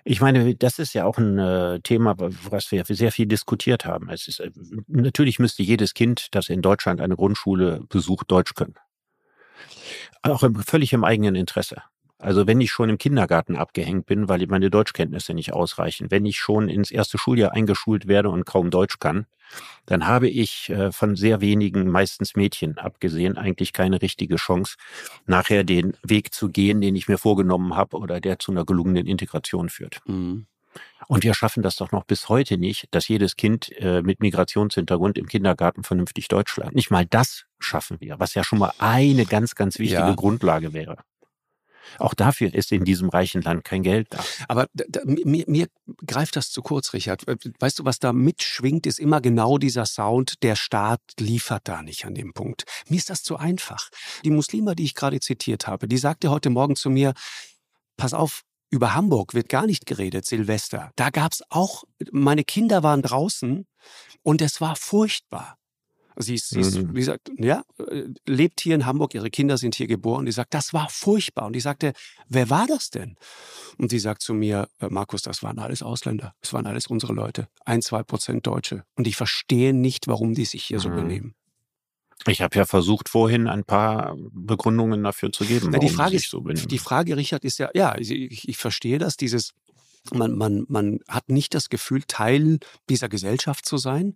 Ich meine, das ist ja auch ein äh, Thema, was wir sehr viel diskutiert haben. Es ist, äh, natürlich müsste jedes Kind, das in Deutschland eine Grundschule besucht, Deutsch können. Auch im, völlig im eigenen Interesse. Also wenn ich schon im Kindergarten abgehängt bin, weil meine Deutschkenntnisse nicht ausreichen, wenn ich schon ins erste Schuljahr eingeschult werde und kaum Deutsch kann, dann habe ich äh, von sehr wenigen, meistens Mädchen abgesehen, eigentlich keine richtige Chance, nachher den Weg zu gehen, den ich mir vorgenommen habe oder der zu einer gelungenen Integration führt. Mhm. Und wir schaffen das doch noch bis heute nicht, dass jedes Kind äh, mit Migrationshintergrund im Kindergarten vernünftig Deutsch lernt. Nicht mal das schaffen wir, was ja schon mal eine ganz, ganz wichtige ja. Grundlage wäre. Auch dafür ist in diesem reichen Land kein Geld da. Aber da, mir, mir greift das zu kurz, Richard. Weißt du, was da mitschwingt, ist immer genau dieser Sound, der Staat liefert da nicht an dem Punkt. Mir ist das zu einfach. Die Muslime, die ich gerade zitiert habe, die sagte heute Morgen zu mir, pass auf, über Hamburg wird gar nicht geredet, Silvester. Da gab's auch, meine Kinder waren draußen und es war furchtbar. Sie ist, sie ist mhm. wie gesagt, ja, lebt hier in Hamburg, ihre Kinder sind hier geboren. Die sagt, das war furchtbar. Und ich sagte, wer war das denn? Und sie sagt zu mir, äh, Markus, das waren alles Ausländer. Das waren alles unsere Leute. Ein, zwei Prozent Deutsche. Und ich verstehe nicht, warum die sich hier mhm. so benehmen. Ich habe ja versucht, vorhin ein paar Begründungen dafür zu geben. Na, die Frage ist, so die Frage, Richard, ist ja, ja, ich, ich verstehe das, dieses, man, man, man hat nicht das Gefühl, Teil dieser Gesellschaft zu sein.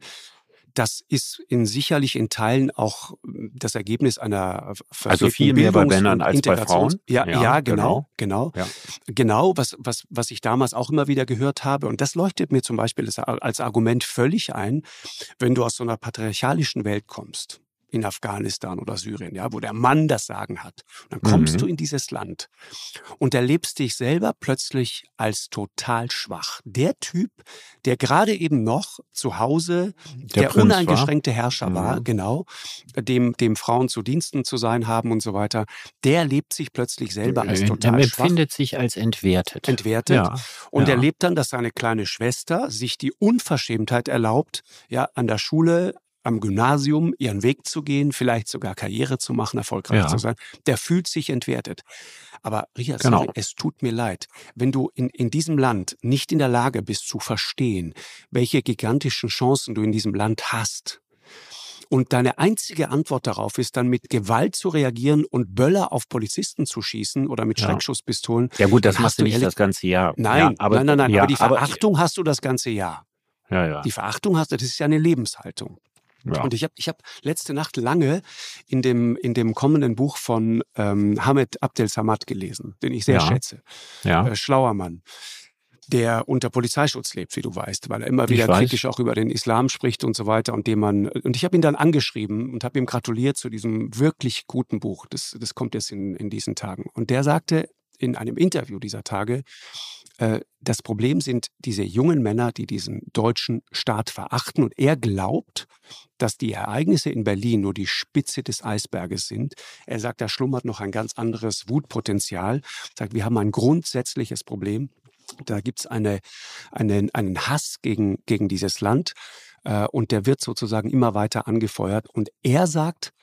Das ist in sicherlich in Teilen auch hm, das Ergebnis einer also viel mehr bei Männern als bei Frauen. Ja, ja, ja genau, genau, genau, ja. genau. Was was was ich damals auch immer wieder gehört habe und das leuchtet mir zum Beispiel als Argument völlig ein, wenn du aus so einer patriarchalischen Welt kommst in Afghanistan oder Syrien, ja, wo der Mann das Sagen hat. Und dann kommst mhm. du in dieses Land und erlebst dich selber plötzlich als total schwach. Der Typ, der gerade eben noch zu Hause der, der uneingeschränkte war. Herrscher mhm. war, genau, dem, dem Frauen zu Diensten zu sein haben und so weiter, der lebt sich plötzlich selber als total der schwach. empfindet sich als entwertet. Entwertet. Ja. Und ja. erlebt dann, dass seine kleine Schwester sich die Unverschämtheit erlaubt, ja, an der Schule am Gymnasium ihren Weg zu gehen, vielleicht sogar Karriere zu machen, erfolgreich ja. zu sein, der fühlt sich entwertet. Aber Richard, genau. sorry, es tut mir leid, wenn du in, in diesem Land nicht in der Lage bist zu verstehen, welche gigantischen Chancen du in diesem Land hast, und deine einzige Antwort darauf ist dann mit Gewalt zu reagieren und Böller auf Polizisten zu schießen oder mit ja. Schreckschusspistolen. Ja gut, das machst du nicht das ganze Jahr. Nein, ja, aber, nein, nein, nein. Ja, aber die Verachtung aber, hast du das ganze Jahr. Ja, ja. Die Verachtung hast du, das ist ja eine Lebenshaltung. Ja. Und ich habe ich hab letzte Nacht lange in dem, in dem kommenden Buch von ähm, Hamed Abdel Samad gelesen, den ich sehr ja. schätze. Ja. Äh, schlauer Mann der unter Polizeischutz lebt, wie du weißt, weil er immer wieder kritisch auch über den Islam spricht und so weiter und dem man und ich habe ihn dann angeschrieben und habe ihm gratuliert zu diesem wirklich guten Buch. Das, das kommt jetzt in, in diesen Tagen. Und der sagte in einem Interview dieser Tage, das Problem sind diese jungen Männer, die diesen deutschen Staat verachten. Und er glaubt, dass die Ereignisse in Berlin nur die Spitze des Eisberges sind. Er sagt, da schlummert noch ein ganz anderes Wutpotenzial. Er sagt, wir haben ein grundsätzliches Problem. Da gibt es eine, eine, einen Hass gegen, gegen dieses Land äh, und der wird sozusagen immer weiter angefeuert. Und er sagt,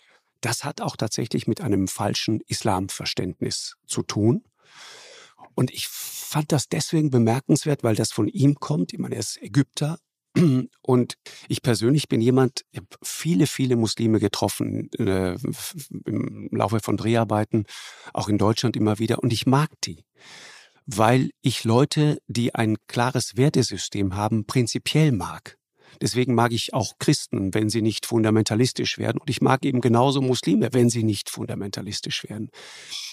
das hat auch tatsächlich mit einem falschen Islamverständnis zu tun. Und ich fand das deswegen bemerkenswert, weil das von ihm kommt. Ich meine, er ist Ägypter. [clears throat] Und ich persönlich bin jemand, ich habe viele, viele Muslime getroffen äh, im Laufe von Dreharbeiten, auch in Deutschland immer wieder. Und ich mag die, weil ich Leute, die ein klares Wertesystem haben, prinzipiell mag. Deswegen mag ich auch Christen, wenn sie nicht fundamentalistisch werden. Und ich mag eben genauso Muslime, wenn sie nicht fundamentalistisch werden.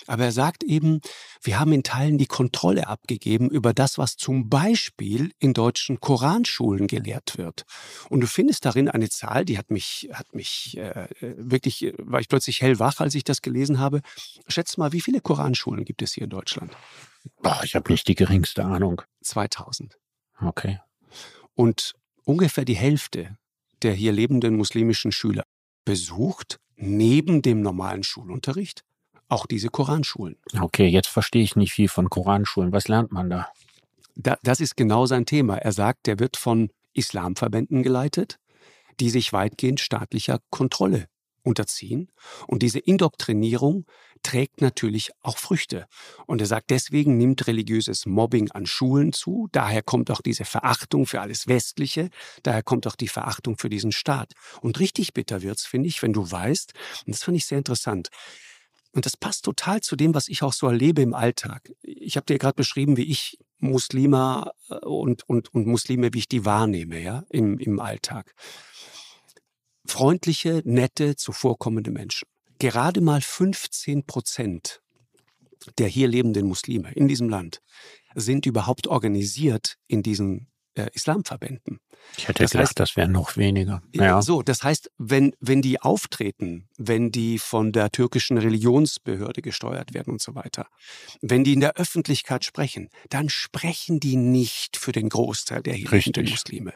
Aber er sagt eben, wir haben in Teilen die Kontrolle abgegeben über das, was zum Beispiel in deutschen Koranschulen gelehrt wird. Und du findest darin eine Zahl, die hat mich, hat mich äh, wirklich, war ich plötzlich hellwach, als ich das gelesen habe. Schätz mal, wie viele Koranschulen gibt es hier in Deutschland? Boah, ich habe nicht die geringste Ahnung. 2000. Okay. Und ungefähr die Hälfte der hier lebenden muslimischen Schüler besucht neben dem normalen Schulunterricht auch diese Koranschulen. Okay, jetzt verstehe ich nicht viel von Koranschulen. Was lernt man da? da? Das ist genau sein Thema. Er sagt, der wird von Islamverbänden geleitet, die sich weitgehend staatlicher Kontrolle unterziehen. Und diese Indoktrinierung trägt natürlich auch Früchte. Und er sagt, deswegen nimmt religiöses Mobbing an Schulen zu. Daher kommt auch diese Verachtung für alles Westliche. Daher kommt auch die Verachtung für diesen Staat. Und richtig bitter wird's, finde ich, wenn du weißt, und das fand ich sehr interessant, und das passt total zu dem, was ich auch so erlebe im Alltag. Ich habe dir gerade beschrieben, wie ich Muslima äh, und, und, und Muslime, wie ich die wahrnehme, ja, im, im Alltag. Freundliche, nette, zuvorkommende Menschen gerade mal 15 Prozent der hier lebenden Muslime in diesem Land sind überhaupt organisiert in diesen äh, Islamverbänden. Ich hätte das gedacht, heißt, das wären noch weniger. Ja. So, das heißt, wenn, wenn die auftreten, wenn die von der türkischen Religionsbehörde gesteuert werden und so weiter, wenn die in der Öffentlichkeit sprechen, dann sprechen die nicht für den Großteil der hier lebenden Muslime.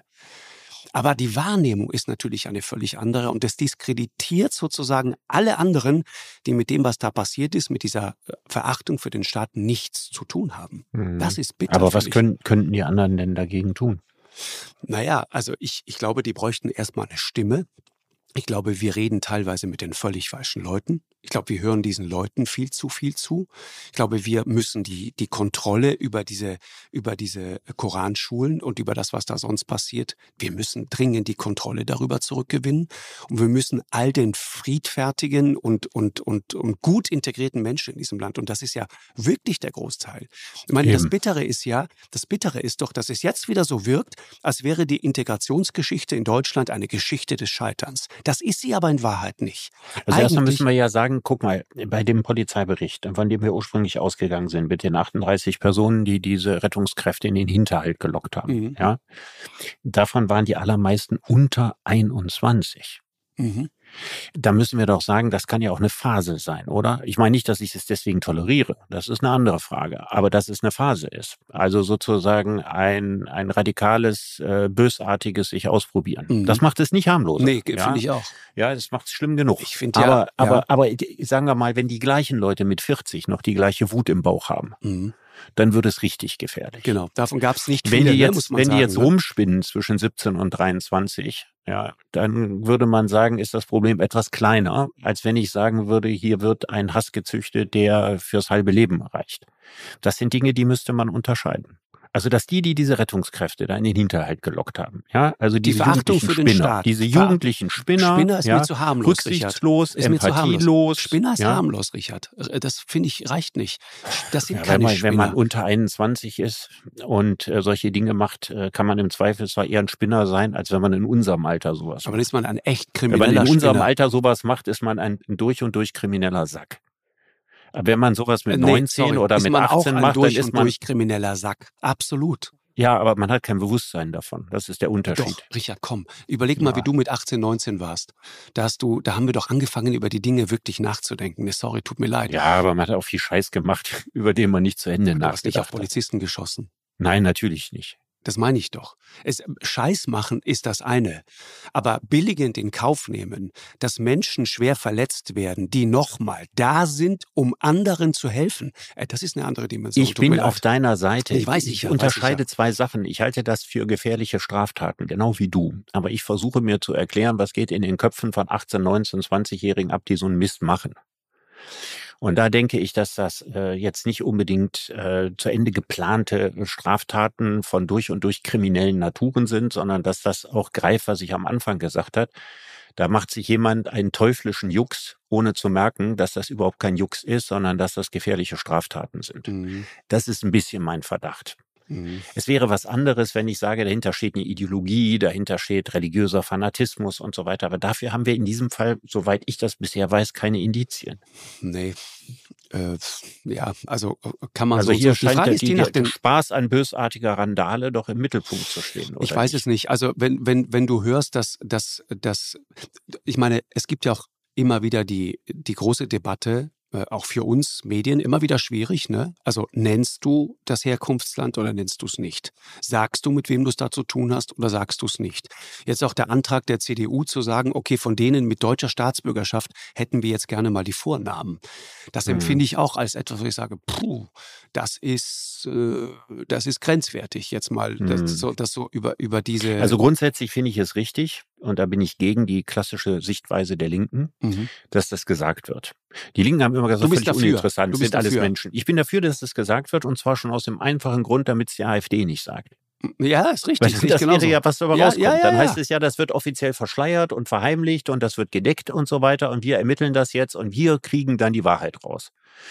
Aber die Wahrnehmung ist natürlich eine völlig andere und das diskreditiert sozusagen alle anderen, die mit dem, was da passiert ist, mit dieser äh, Verachtung für den Staat nichts zu tun haben. Mhm. Das ist bitter. Aber was können, könnten die anderen denn dagegen tun? Naja, also ich, ich glaube, die bräuchten erstmal eine Stimme, ich glaube, wir reden teilweise mit den völlig falschen Leuten. Ich glaube, wir hören diesen Leuten viel zu viel zu. Ich glaube, wir müssen die, die Kontrolle über diese, über diese Koranschulen und über das, was da sonst passiert, wir müssen dringend die Kontrolle darüber zurückgewinnen. Und wir müssen all den friedfertigen und, und, und, und gut integrierten Menschen in diesem Land, und das ist ja wirklich der Großteil. Ich meine, Eben. das Bittere ist ja, das Bittere ist doch, dass es jetzt wieder so wirkt, als wäre die Integrationsgeschichte in Deutschland eine Geschichte des Scheiterns. Das ist sie aber in Wahrheit nicht. Also erstmal müssen wir ja sagen, guck mal, bei dem Polizeibericht, von dem wir ursprünglich ausgegangen sind, mit den 38 Personen, die diese Rettungskräfte in den Hinterhalt gelockt haben, mhm. ja, davon waren die allermeisten unter 21. Mhm. Da müssen wir doch sagen, das kann ja auch eine Phase sein, oder? Ich meine nicht, dass ich es deswegen toleriere. Das ist eine andere Frage. Aber dass es eine Phase ist. Also sozusagen ein, ein radikales, äh, bösartiges sich ausprobieren. Mhm. Das macht es nicht harmlos. Nee, ja? finde ich auch. Ja, das macht es schlimm genug. Ich finde ja. Aber, ja. aber, aber sagen wir mal, wenn die gleichen Leute mit 40 noch die gleiche Wut im Bauch haben. Mhm dann wird es richtig gefährlich. Genau, davon gab es nicht wenn viele, die ne, jetzt, Wenn sagen, die jetzt ne? rumspinnen zwischen 17 und 23, ja, dann würde man sagen, ist das Problem etwas kleiner, als wenn ich sagen würde, hier wird ein Hass gezüchtet, der fürs halbe Leben reicht. Das sind Dinge, die müsste man unterscheiden. Also, dass die, die diese Rettungskräfte da in den Hinterhalt gelockt haben, ja, also diese die Verachtung für den Spinner, Staat. diese jugendlichen Spinner, Spinner ist ja, mir zu harmlos, rücksichtslos, Richard. empathielos. Spinner ist ja. harmlos, Richard. Das finde ich reicht nicht. Das sind ja, keine wenn man, Spinner. Wenn man unter 21 ist und äh, solche Dinge macht, äh, kann man im Zweifel zwar eher ein Spinner sein, als wenn man in unserem Alter sowas macht. Aber ist man ein echt krimineller Wenn man in unserem Spinner. Alter sowas macht, ist man ein durch und durch krimineller Sack. Aber wenn man sowas mit 19 äh, nee, oder mit 18 macht, dann ist man durch krimineller Sack. Absolut. Ja, aber man hat kein Bewusstsein davon. Das ist der Unterschied. Doch, Richard, komm. Überleg mal, ja. wie du mit 18, 19 warst. Da hast du, da haben wir doch angefangen, über die Dinge wirklich nachzudenken. Sorry, tut mir leid. Ja, aber man hat auch viel Scheiß gemacht, [laughs] über den man nicht zu Ende hat. Du hast nicht auf Polizisten geschossen. Nein, natürlich nicht. Das meine ich doch. Es, Scheiß machen ist das eine. Aber billigend in Kauf nehmen, dass Menschen schwer verletzt werden, die nochmal da sind, um anderen zu helfen, äh, das ist eine andere Dimension. Ich bin auf deiner Seite. Ich weiß, ich, ich unterscheide ich ja. zwei Sachen. Ich halte das für gefährliche Straftaten, genau wie du. Aber ich versuche mir zu erklären, was geht in den Köpfen von 18, 19, 20-Jährigen ab, die so einen Mist machen. Und da denke ich, dass das äh, jetzt nicht unbedingt äh, zu Ende geplante Straftaten von durch und durch kriminellen Naturen sind, sondern dass das auch greift, was ich am Anfang gesagt hat. Da macht sich jemand einen teuflischen Jux, ohne zu merken, dass das überhaupt kein Jux ist, sondern dass das gefährliche Straftaten sind. Mhm. Das ist ein bisschen mein Verdacht. Mhm. Es wäre was anderes, wenn ich sage, dahinter steht eine Ideologie, dahinter steht religiöser Fanatismus und so weiter. Aber dafür haben wir in diesem Fall, soweit ich das bisher weiß, keine Indizien. Nee. Äh, ja, also äh, kann man also so hier so, scheint die, die, die, der Spaß an bösartiger Randale doch im Mittelpunkt zu stehen. ich weiß nicht? es nicht. Also wenn, wenn, wenn du hörst, dass, dass, dass, ich meine, es gibt ja auch immer wieder die, die große Debatte, äh, auch für uns Medien immer wieder schwierig. Ne? Also nennst du das Herkunftsland oder nennst du es nicht? Sagst du, mit wem du es da zu tun hast oder sagst du es nicht? Jetzt auch der Antrag der CDU zu sagen, okay, von denen mit deutscher Staatsbürgerschaft hätten wir jetzt gerne mal die Vornamen. Das mhm. empfinde ich auch als etwas, wo ich sage, puh, das ist, äh, das ist grenzwertig jetzt mal, mhm. das, so, das so über, über diese. Also grundsätzlich finde ich es richtig, und da bin ich gegen die klassische Sichtweise der Linken, mhm. dass das gesagt wird. Die Linken haben immer gesagt, völlig dafür. uninteressant, du bist sind dafür. alles Menschen. Ich bin dafür, dass das gesagt wird und zwar schon aus dem einfachen Grund, damit es die AfD nicht sagt. Ja, ist richtig. Weil das wäre ja, was dabei ja, rauskommt. Ja, ja, Dann heißt es ja, das wird offiziell verschleiert und verheimlicht und das wird gedeckt und so weiter und wir ermitteln das jetzt und wir kriegen dann die Wahrheit raus.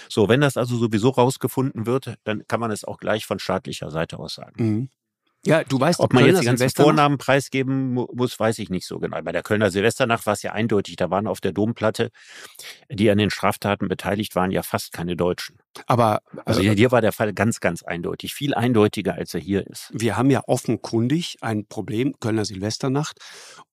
So, wenn das also sowieso rausgefunden wird, dann kann man es auch gleich von staatlicher Seite aus sagen. Mhm. Ja, du weißt, ob man Kölner jetzt die ganzen Vornamen preisgeben muss, weiß ich nicht so genau. Bei der Kölner Silvesternacht war es ja eindeutig. Da waren auf der Domplatte, die an den Straftaten beteiligt waren, ja fast keine Deutschen. Aber also äh, hier war der Fall ganz, ganz eindeutig, viel eindeutiger, als er hier ist. Wir haben ja offenkundig ein Problem Kölner Silvesternacht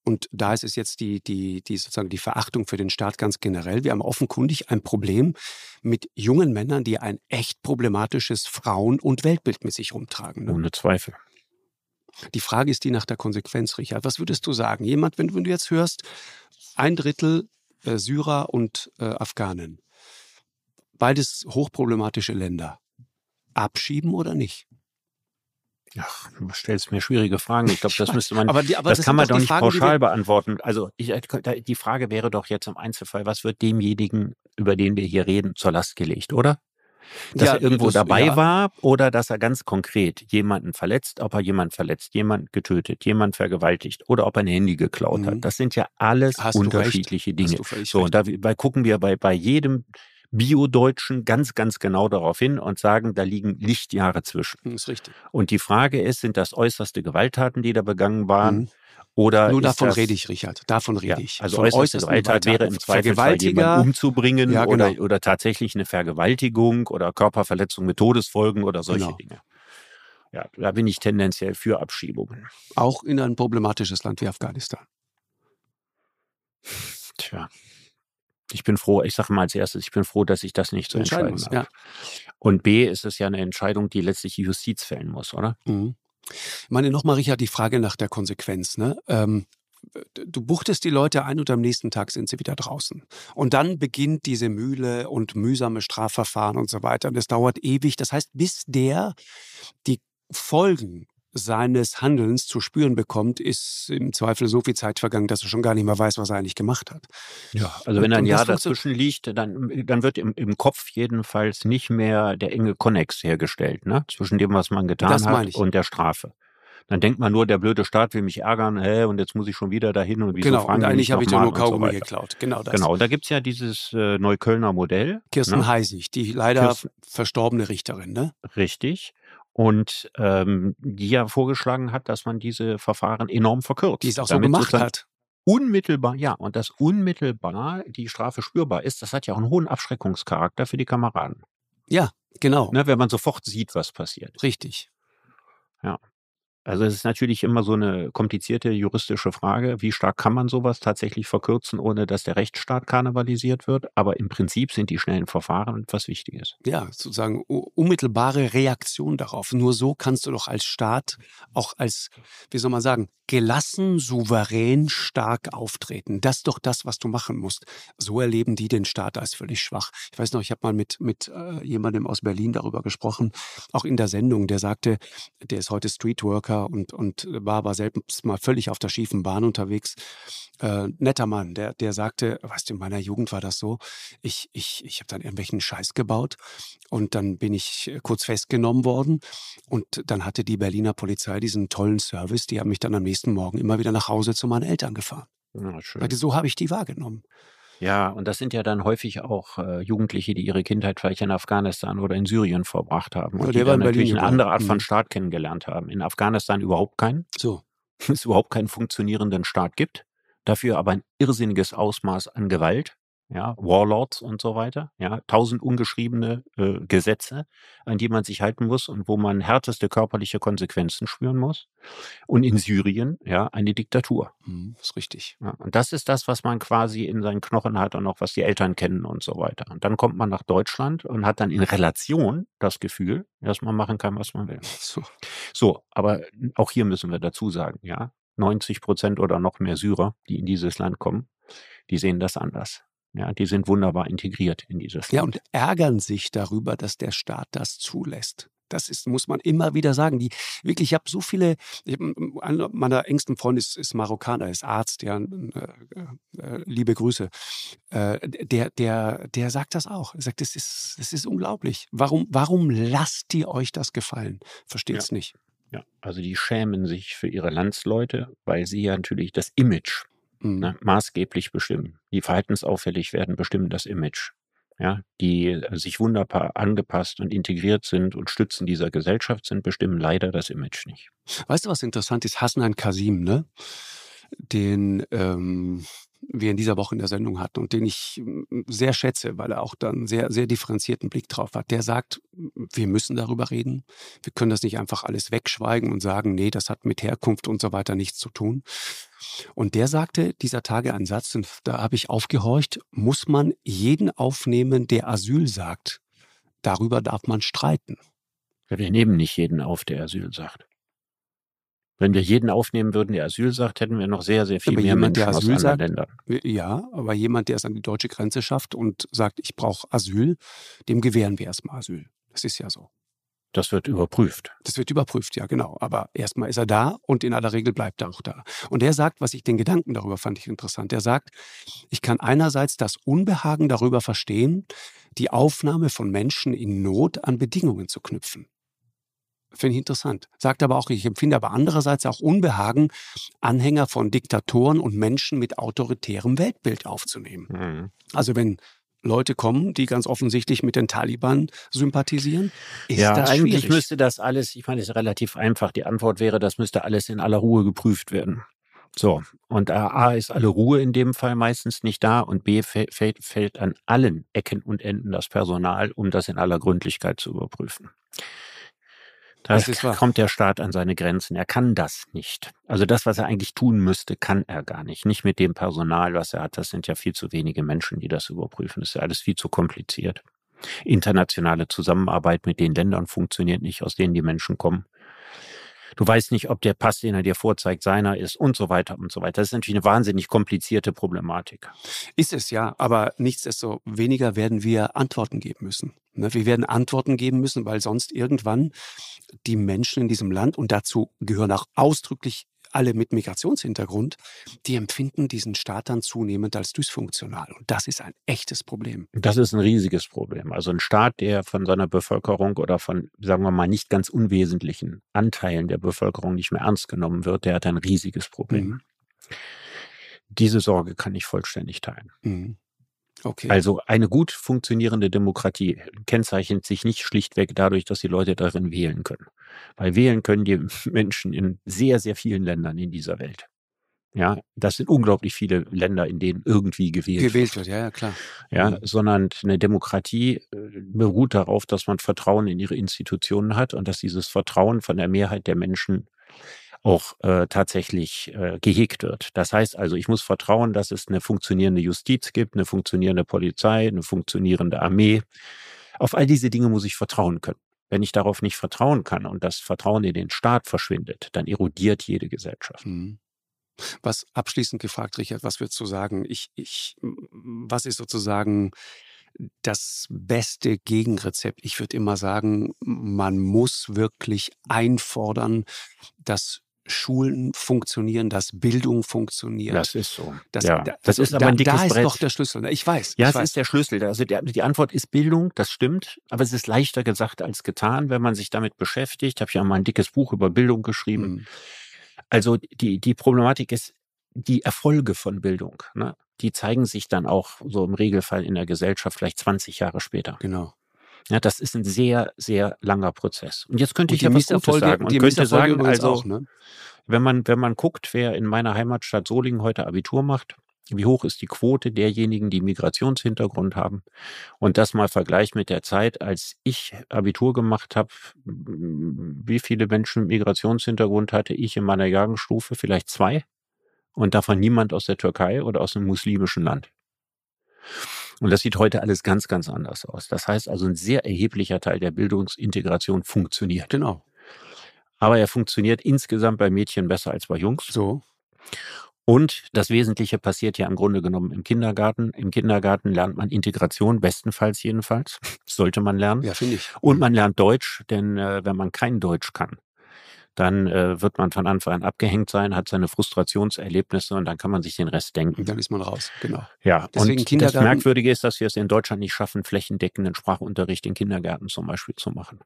und da ist es jetzt die, die, die sozusagen die Verachtung für den Staat ganz generell. Wir haben offenkundig ein Problem mit jungen Männern, die ein echt problematisches Frauen- und Weltbild mit sich rumtragen. Ne? Ohne Zweifel. Die Frage ist die nach der Konsequenz, Richard. Was würdest du sagen? Jemand, wenn, wenn du jetzt hörst, ein Drittel äh, Syrer und äh, Afghanen, beides hochproblematische Länder, abschieben oder nicht? Ja, du stellst mir schwierige Fragen. Ich glaube, das [laughs] müsste man, aber die, aber das, das kann man doch nicht Fragen, pauschal beantworten. Also ich, äh, die Frage wäre doch jetzt im Einzelfall, was wird demjenigen, über den wir hier reden, zur Last gelegt, oder? Dass ja, er irgendwo das, dabei ja. war oder dass er ganz konkret jemanden verletzt, ob er jemanden verletzt, jemanden getötet, jemanden vergewaltigt oder ob er ein Handy geklaut mhm. hat. Das sind ja alles Hast unterschiedliche Dinge. So, und dabei gucken wir bei, bei jedem Bio-Deutschen ganz, ganz genau darauf hin und sagen, da liegen Lichtjahre zwischen. Das ist richtig. Und die Frage ist, sind das äußerste Gewalttaten, die da begangen waren? Mhm. Oder Nur davon das, rede ich, Richard. Davon rede ja, ich. Also Von äußerste Gewalttat wäre im Zweifelsfall jemanden umzubringen ja, genau. oder, oder tatsächlich eine Vergewaltigung oder Körperverletzung mit Todesfolgen oder solche genau. Dinge. Ja, da bin ich tendenziell für Abschiebungen. Auch in ein problematisches Land wie Afghanistan. Tja. Ich bin froh, ich sage mal als erstes, ich bin froh, dass ich das nicht so entscheiden muss. Ja. Und B ist es ja eine Entscheidung, die letztlich die Justiz fällen muss, oder? Mhm. Ich meine, nochmal, Richard, die Frage nach der Konsequenz. Ne? Ähm, du buchtest die Leute ein und am nächsten Tag sind sie wieder draußen. Und dann beginnt diese Mühle und mühsame Strafverfahren und so weiter. Und es dauert ewig. Das heißt, bis der die Folgen seines Handelns zu spüren bekommt, ist im Zweifel so viel Zeit vergangen, dass er schon gar nicht mehr weiß, was er eigentlich gemacht hat. Ja, also wenn ein Jahr dazwischen liegt, dann, dann wird im, im Kopf jedenfalls nicht mehr der enge Konnex hergestellt, ne? Zwischen dem, was man getan hat und der Strafe. Dann denkt man nur, der blöde Staat will mich ärgern, hä, und jetzt muss ich schon wieder dahin und wieso genau, fragen und eigentlich habe ich doch nur Kaugummi so geklaut. Genau das. Genau, da gibt's ja dieses äh, Neuköllner Modell. Kirsten ne? Heisig, die leider Kirsten, verstorbene Richterin, ne? Richtig und ähm, die ja vorgeschlagen hat, dass man diese Verfahren enorm verkürzt. Die es auch so gemacht hat. Unmittelbar, ja, und das unmittelbar die Strafe spürbar ist, das hat ja auch einen hohen Abschreckungscharakter für die Kameraden. Ja, genau. Ne, wenn man sofort sieht, was passiert. Richtig. Ja. Also es ist natürlich immer so eine komplizierte juristische Frage, wie stark kann man sowas tatsächlich verkürzen, ohne dass der Rechtsstaat karnevalisiert wird. Aber im Prinzip sind die schnellen Verfahren etwas Wichtiges. Ja, sozusagen unmittelbare Reaktion darauf. Nur so kannst du doch als Staat auch als, wie soll man sagen, gelassen, souverän, stark auftreten. Das ist doch das, was du machen musst. So erleben die den Staat als völlig schwach. Ich weiß noch, ich habe mal mit, mit äh, jemandem aus Berlin darüber gesprochen, auch in der Sendung, der sagte, der ist heute Streetworker und, und war aber selbst mal völlig auf der schiefen Bahn unterwegs. Äh, netter Mann, der, der sagte, weißt du, in meiner Jugend war das so, ich, ich, ich habe dann irgendwelchen Scheiß gebaut und dann bin ich kurz festgenommen worden und dann hatte die Berliner Polizei diesen tollen Service, die haben mich dann am nächsten Morgen immer wieder nach Hause zu meinen Eltern gefahren. Ja, schön. so habe ich die wahrgenommen. Ja, und das sind ja dann häufig auch äh, Jugendliche, die ihre Kindheit vielleicht in Afghanistan oder in Syrien verbracht haben und Ja, die dann natürlich Berlin eine andere Art von Mhm. Staat kennengelernt haben. In Afghanistan überhaupt keinen, So. [laughs] es überhaupt keinen funktionierenden Staat gibt, dafür aber ein irrsinniges Ausmaß an Gewalt, ja, Warlords und so weiter, ja, tausend ungeschriebene äh, Gesetze, an die man sich halten muss und wo man härteste körperliche Konsequenzen spüren muss. Und in Syrien, ja, eine Diktatur. Mhm, ist richtig. Ja, und das ist das, was man quasi in seinen Knochen hat und auch was die Eltern kennen und so weiter. Und dann kommt man nach Deutschland und hat dann in Relation das Gefühl, dass man machen kann, was man will. [laughs] So. So, aber auch hier müssen wir dazu sagen, ja, 90 Prozent oder noch mehr Syrer, die in dieses Land kommen, die sehen das anders. Ja, die sind wunderbar integriert in dieses Ja, Land. und ärgern sich darüber, dass der Staat das zulässt. Das ist, muss man immer wieder sagen. Die wirklich, ich habe so viele, ich einer meiner engsten Freunde ist, ist Marokkaner, ist Arzt, ja, äh, äh, liebe Grüße. Äh, der, der, der sagt das auch. Er sagt, das ist, das ist unglaublich. Warum, warum lasst ihr euch das gefallen? Versteht's nicht. Ja, also die schämen sich für ihre Landsleute, weil sie ja natürlich das Image Mhm. ne, maßgeblich bestimmen. Die verhaltensauffällig werden, bestimmen das Image. Ja, die äh, sich wunderbar angepasst und integriert sind und Stützen dieser Gesellschaft sind, bestimmen leider das Image nicht. Weißt du, was interessant ist? Hassan Kasim, ne? Den ähm, wir in dieser Woche in der Sendung hatten und den ich mm, sehr schätze, weil er auch dann sehr, sehr differenzierten Blick drauf hat. Der sagt, wir müssen darüber reden. Wir können das nicht einfach alles wegschweigen und sagen, nee, das hat mit Herkunft und so weiter nichts zu tun. Und der sagte dieser Tage einen Satz, und da habe ich aufgehorcht, muss man jeden aufnehmen, der Asyl sagt. Darüber darf man streiten. Wir nehmen nicht jeden auf, der Asyl sagt. Wenn wir jeden aufnehmen würden, der Asyl sagt, hätten wir noch sehr, sehr viel Aber mehr jemand, Menschen der aus Asyl anderen sagt, Ländern. Ja, aber jemand, der es an die deutsche Grenze schafft und sagt, ich brauche Asyl, dem gewähren wir erstmal Asyl. Das ist ja so. Das wird überprüft. Das wird überprüft, ja, genau. Aber erstmal ist er da und in aller Regel bleibt er auch da. Und er sagt, was ich den Gedanken darüber fand ich interessant. Er sagt, ich kann einerseits das Unbehagen darüber verstehen, die Aufnahme von Menschen in Not an Bedingungen zu knüpfen. Finde ich interessant. Sagt aber auch, ich empfinde aber andererseits auch Unbehagen, Anhänger von Diktatoren und Menschen mit autoritärem Weltbild aufzunehmen. Mhm. Also wenn Leute kommen, die ganz offensichtlich mit den Taliban sympathisieren, ist ja, das eigentlich schwierig. müsste das alles, ich meine, es ist relativ einfach. Die Antwort wäre, das müsste alles in aller Ruhe geprüft werden. So, und A ist alle Ruhe in dem Fall meistens nicht da und B fällt, fällt an allen Ecken und Enden das Personal, um das in aller Gründlichkeit zu überprüfen. Da kommt der Staat an seine Grenzen. Er kann das nicht. Also das, was er eigentlich tun müsste, kann er gar nicht. Nicht mit dem Personal, was er hat. Das sind ja viel zu wenige Menschen, die das überprüfen. Das ist ja alles viel zu kompliziert. Internationale Zusammenarbeit mit den Ländern funktioniert nicht, aus denen die Menschen kommen. Du weißt nicht, ob der Pass, den er dir vorzeigt, seiner ist und so weiter und so weiter. Das ist natürlich eine wahnsinnig komplizierte Problematik. Ist es ja, aber nichtsdestoweniger werden wir Antworten geben müssen. Ne, Wir werden Antworten geben müssen, weil sonst irgendwann die Menschen in diesem Land, und dazu gehören auch ausdrücklich alle mit Migrationshintergrund, die empfinden diesen Staat dann zunehmend als dysfunktional. Und das ist ein echtes Problem. Das ist ein riesiges Problem. Also ein Staat, der von seiner Bevölkerung oder von, sagen wir mal, nicht ganz unwesentlichen Anteilen der Bevölkerung nicht mehr ernst genommen wird, der hat ein riesiges Problem. Mhm. Diese Sorge kann ich vollständig teilen. Mhm. Okay. Also eine gut funktionierende Demokratie kennzeichnet sich nicht schlichtweg dadurch, dass die Leute darin wählen können. Weil wählen können die [laughs] Menschen in sehr, sehr vielen Ländern in dieser Welt. Ja, das sind unglaublich viele Länder, in denen irgendwie gewählt, Gewählt wird, ja, ja, klar. Ja, Mhm. sondern eine Demokratie äh, beruht darauf, dass man Vertrauen in ihre Institutionen hat und dass dieses Vertrauen von der Mehrheit der Menschen auch äh, tatsächlich äh, gehegt wird. Das heißt also, ich muss vertrauen, dass es eine funktionierende Justiz gibt, eine funktionierende Polizei, eine funktionierende Armee. Auf all diese Dinge muss ich vertrauen können. Wenn ich darauf nicht vertrauen kann und das Vertrauen in den Staat verschwindet, dann erodiert jede Gesellschaft. Mhm. Was abschließend gefragt, Richard, was würdest du sagen? Ich, ich, was ist sozusagen das beste Gegenrezept? Ich würde immer sagen, man muss wirklich einfordern, dass Schulen funktionieren, dass Bildung funktioniert. Das ist so. Das, ja, da, das ist aber da, ein dickes da ist Brett. doch der Schlüssel. ne? Ich weiß. Ja, ich es weiß. ist der Schlüssel. Also die, die Antwort ist Bildung, das stimmt, aber es ist leichter gesagt als getan, wenn man sich damit beschäftigt. Habe ich ja mal ein dickes Buch über Bildung geschrieben. Mhm. Also die, die Problematik ist die Erfolge von Bildung. Ne? die zeigen sich dann auch so im Regelfall in der Gesellschaft vielleicht 20 Jahre später. Genau. Ja, das ist ein sehr, sehr langer Prozess. Und jetzt könnte Und ich ja was Gutes Misserfolge, sagen. Und könnte sagen, also, auch, ne? wenn man, wenn man guckt, wer in meiner Heimatstadt Solingen heute Abitur macht, wie hoch ist die Quote derjenigen, die Migrationshintergrund haben? Und das mal vergleicht mit der Zeit, als ich Abitur gemacht habe, wie viele Menschen mit Migrationshintergrund hatte ich in meiner Jahrgangsstufe? Vielleicht zwei? Und davon niemand aus der Türkei oder aus einem muslimischen Land. Und das sieht heute alles ganz, ganz anders aus. Das heißt also, ein sehr erheblicher Teil der Bildungsintegration funktioniert. Genau. Aber er funktioniert insgesamt bei Mädchen besser als bei Jungs. So. Und das Wesentliche passiert ja im Grunde genommen im Kindergarten. Im Kindergarten lernt man Integration, bestenfalls jedenfalls. [laughs] Sollte man lernen. Ja, finde ich. Und man lernt Deutsch, denn äh, wenn man kein Deutsch kann, dann äh, wird man von Anfang an abgehängt sein, hat seine Frustrationserlebnisse und dann kann man sich den Rest denken. Und dann ist man raus. Genau. Ja, Deswegen und das Merkwürdige ist, dass wir es in Deutschland nicht schaffen, flächendeckenden Sprachunterricht in Kindergärten zum Beispiel zu machen.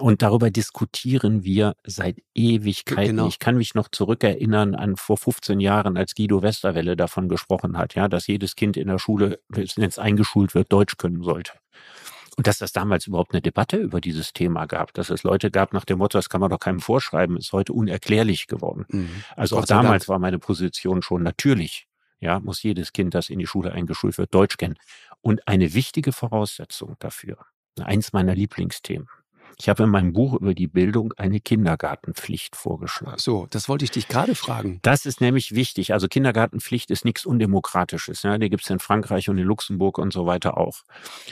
Und darüber diskutieren wir seit Ewigkeiten. Genau. Ich kann mich noch zurückerinnern an vor 15 Jahren, als Guido Westerwelle davon gesprochen hat, ja, dass jedes Kind in der Schule, wenn es eingeschult wird, Deutsch können sollte. Und dass das damals überhaupt eine Debatte über dieses Thema gab, dass es Leute gab nach dem Motto, das kann man doch keinem vorschreiben, ist heute unerklärlich geworden. Mhm. Also auch damals Dank. war meine Position schon natürlich. Ja, muss jedes Kind, das in die Schule eingeschult wird, Deutsch kennen. Und eine wichtige Voraussetzung dafür, eins meiner Lieblingsthemen. Ich habe in meinem Buch über die Bildung eine Kindergartenpflicht vorgeschlagen. So, das wollte ich dich gerade fragen. Das ist nämlich wichtig. Also Kindergartenpflicht ist nichts Undemokratisches. Ja, die gibt's in Frankreich und in Luxemburg und so weiter auch.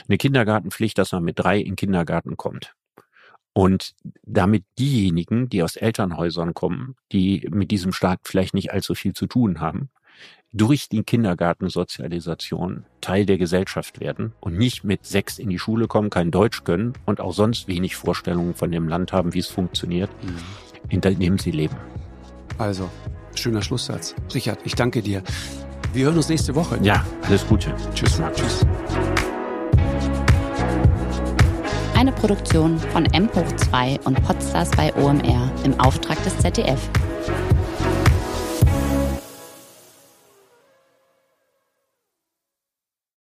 Eine Kindergartenpflicht, dass man mit drei in den Kindergarten kommt. Und damit diejenigen, die aus Elternhäusern kommen, die mit diesem Staat vielleicht nicht allzu viel zu tun haben, durch die Kindergartensozialisation Teil der Gesellschaft werden und nicht mit sechs in die Schule kommen, kein Deutsch können und auch sonst wenig Vorstellungen von dem Land haben, wie es funktioniert, in dem sie leben. Also, schöner Schlusssatz. Richard, ich danke dir. Wir hören uns nächste Woche. Ja, alles Gute. Tschüss. Tschüss. Eine Produktion von M hoch 2 und Podstars bei OMR im Auftrag des ZDF.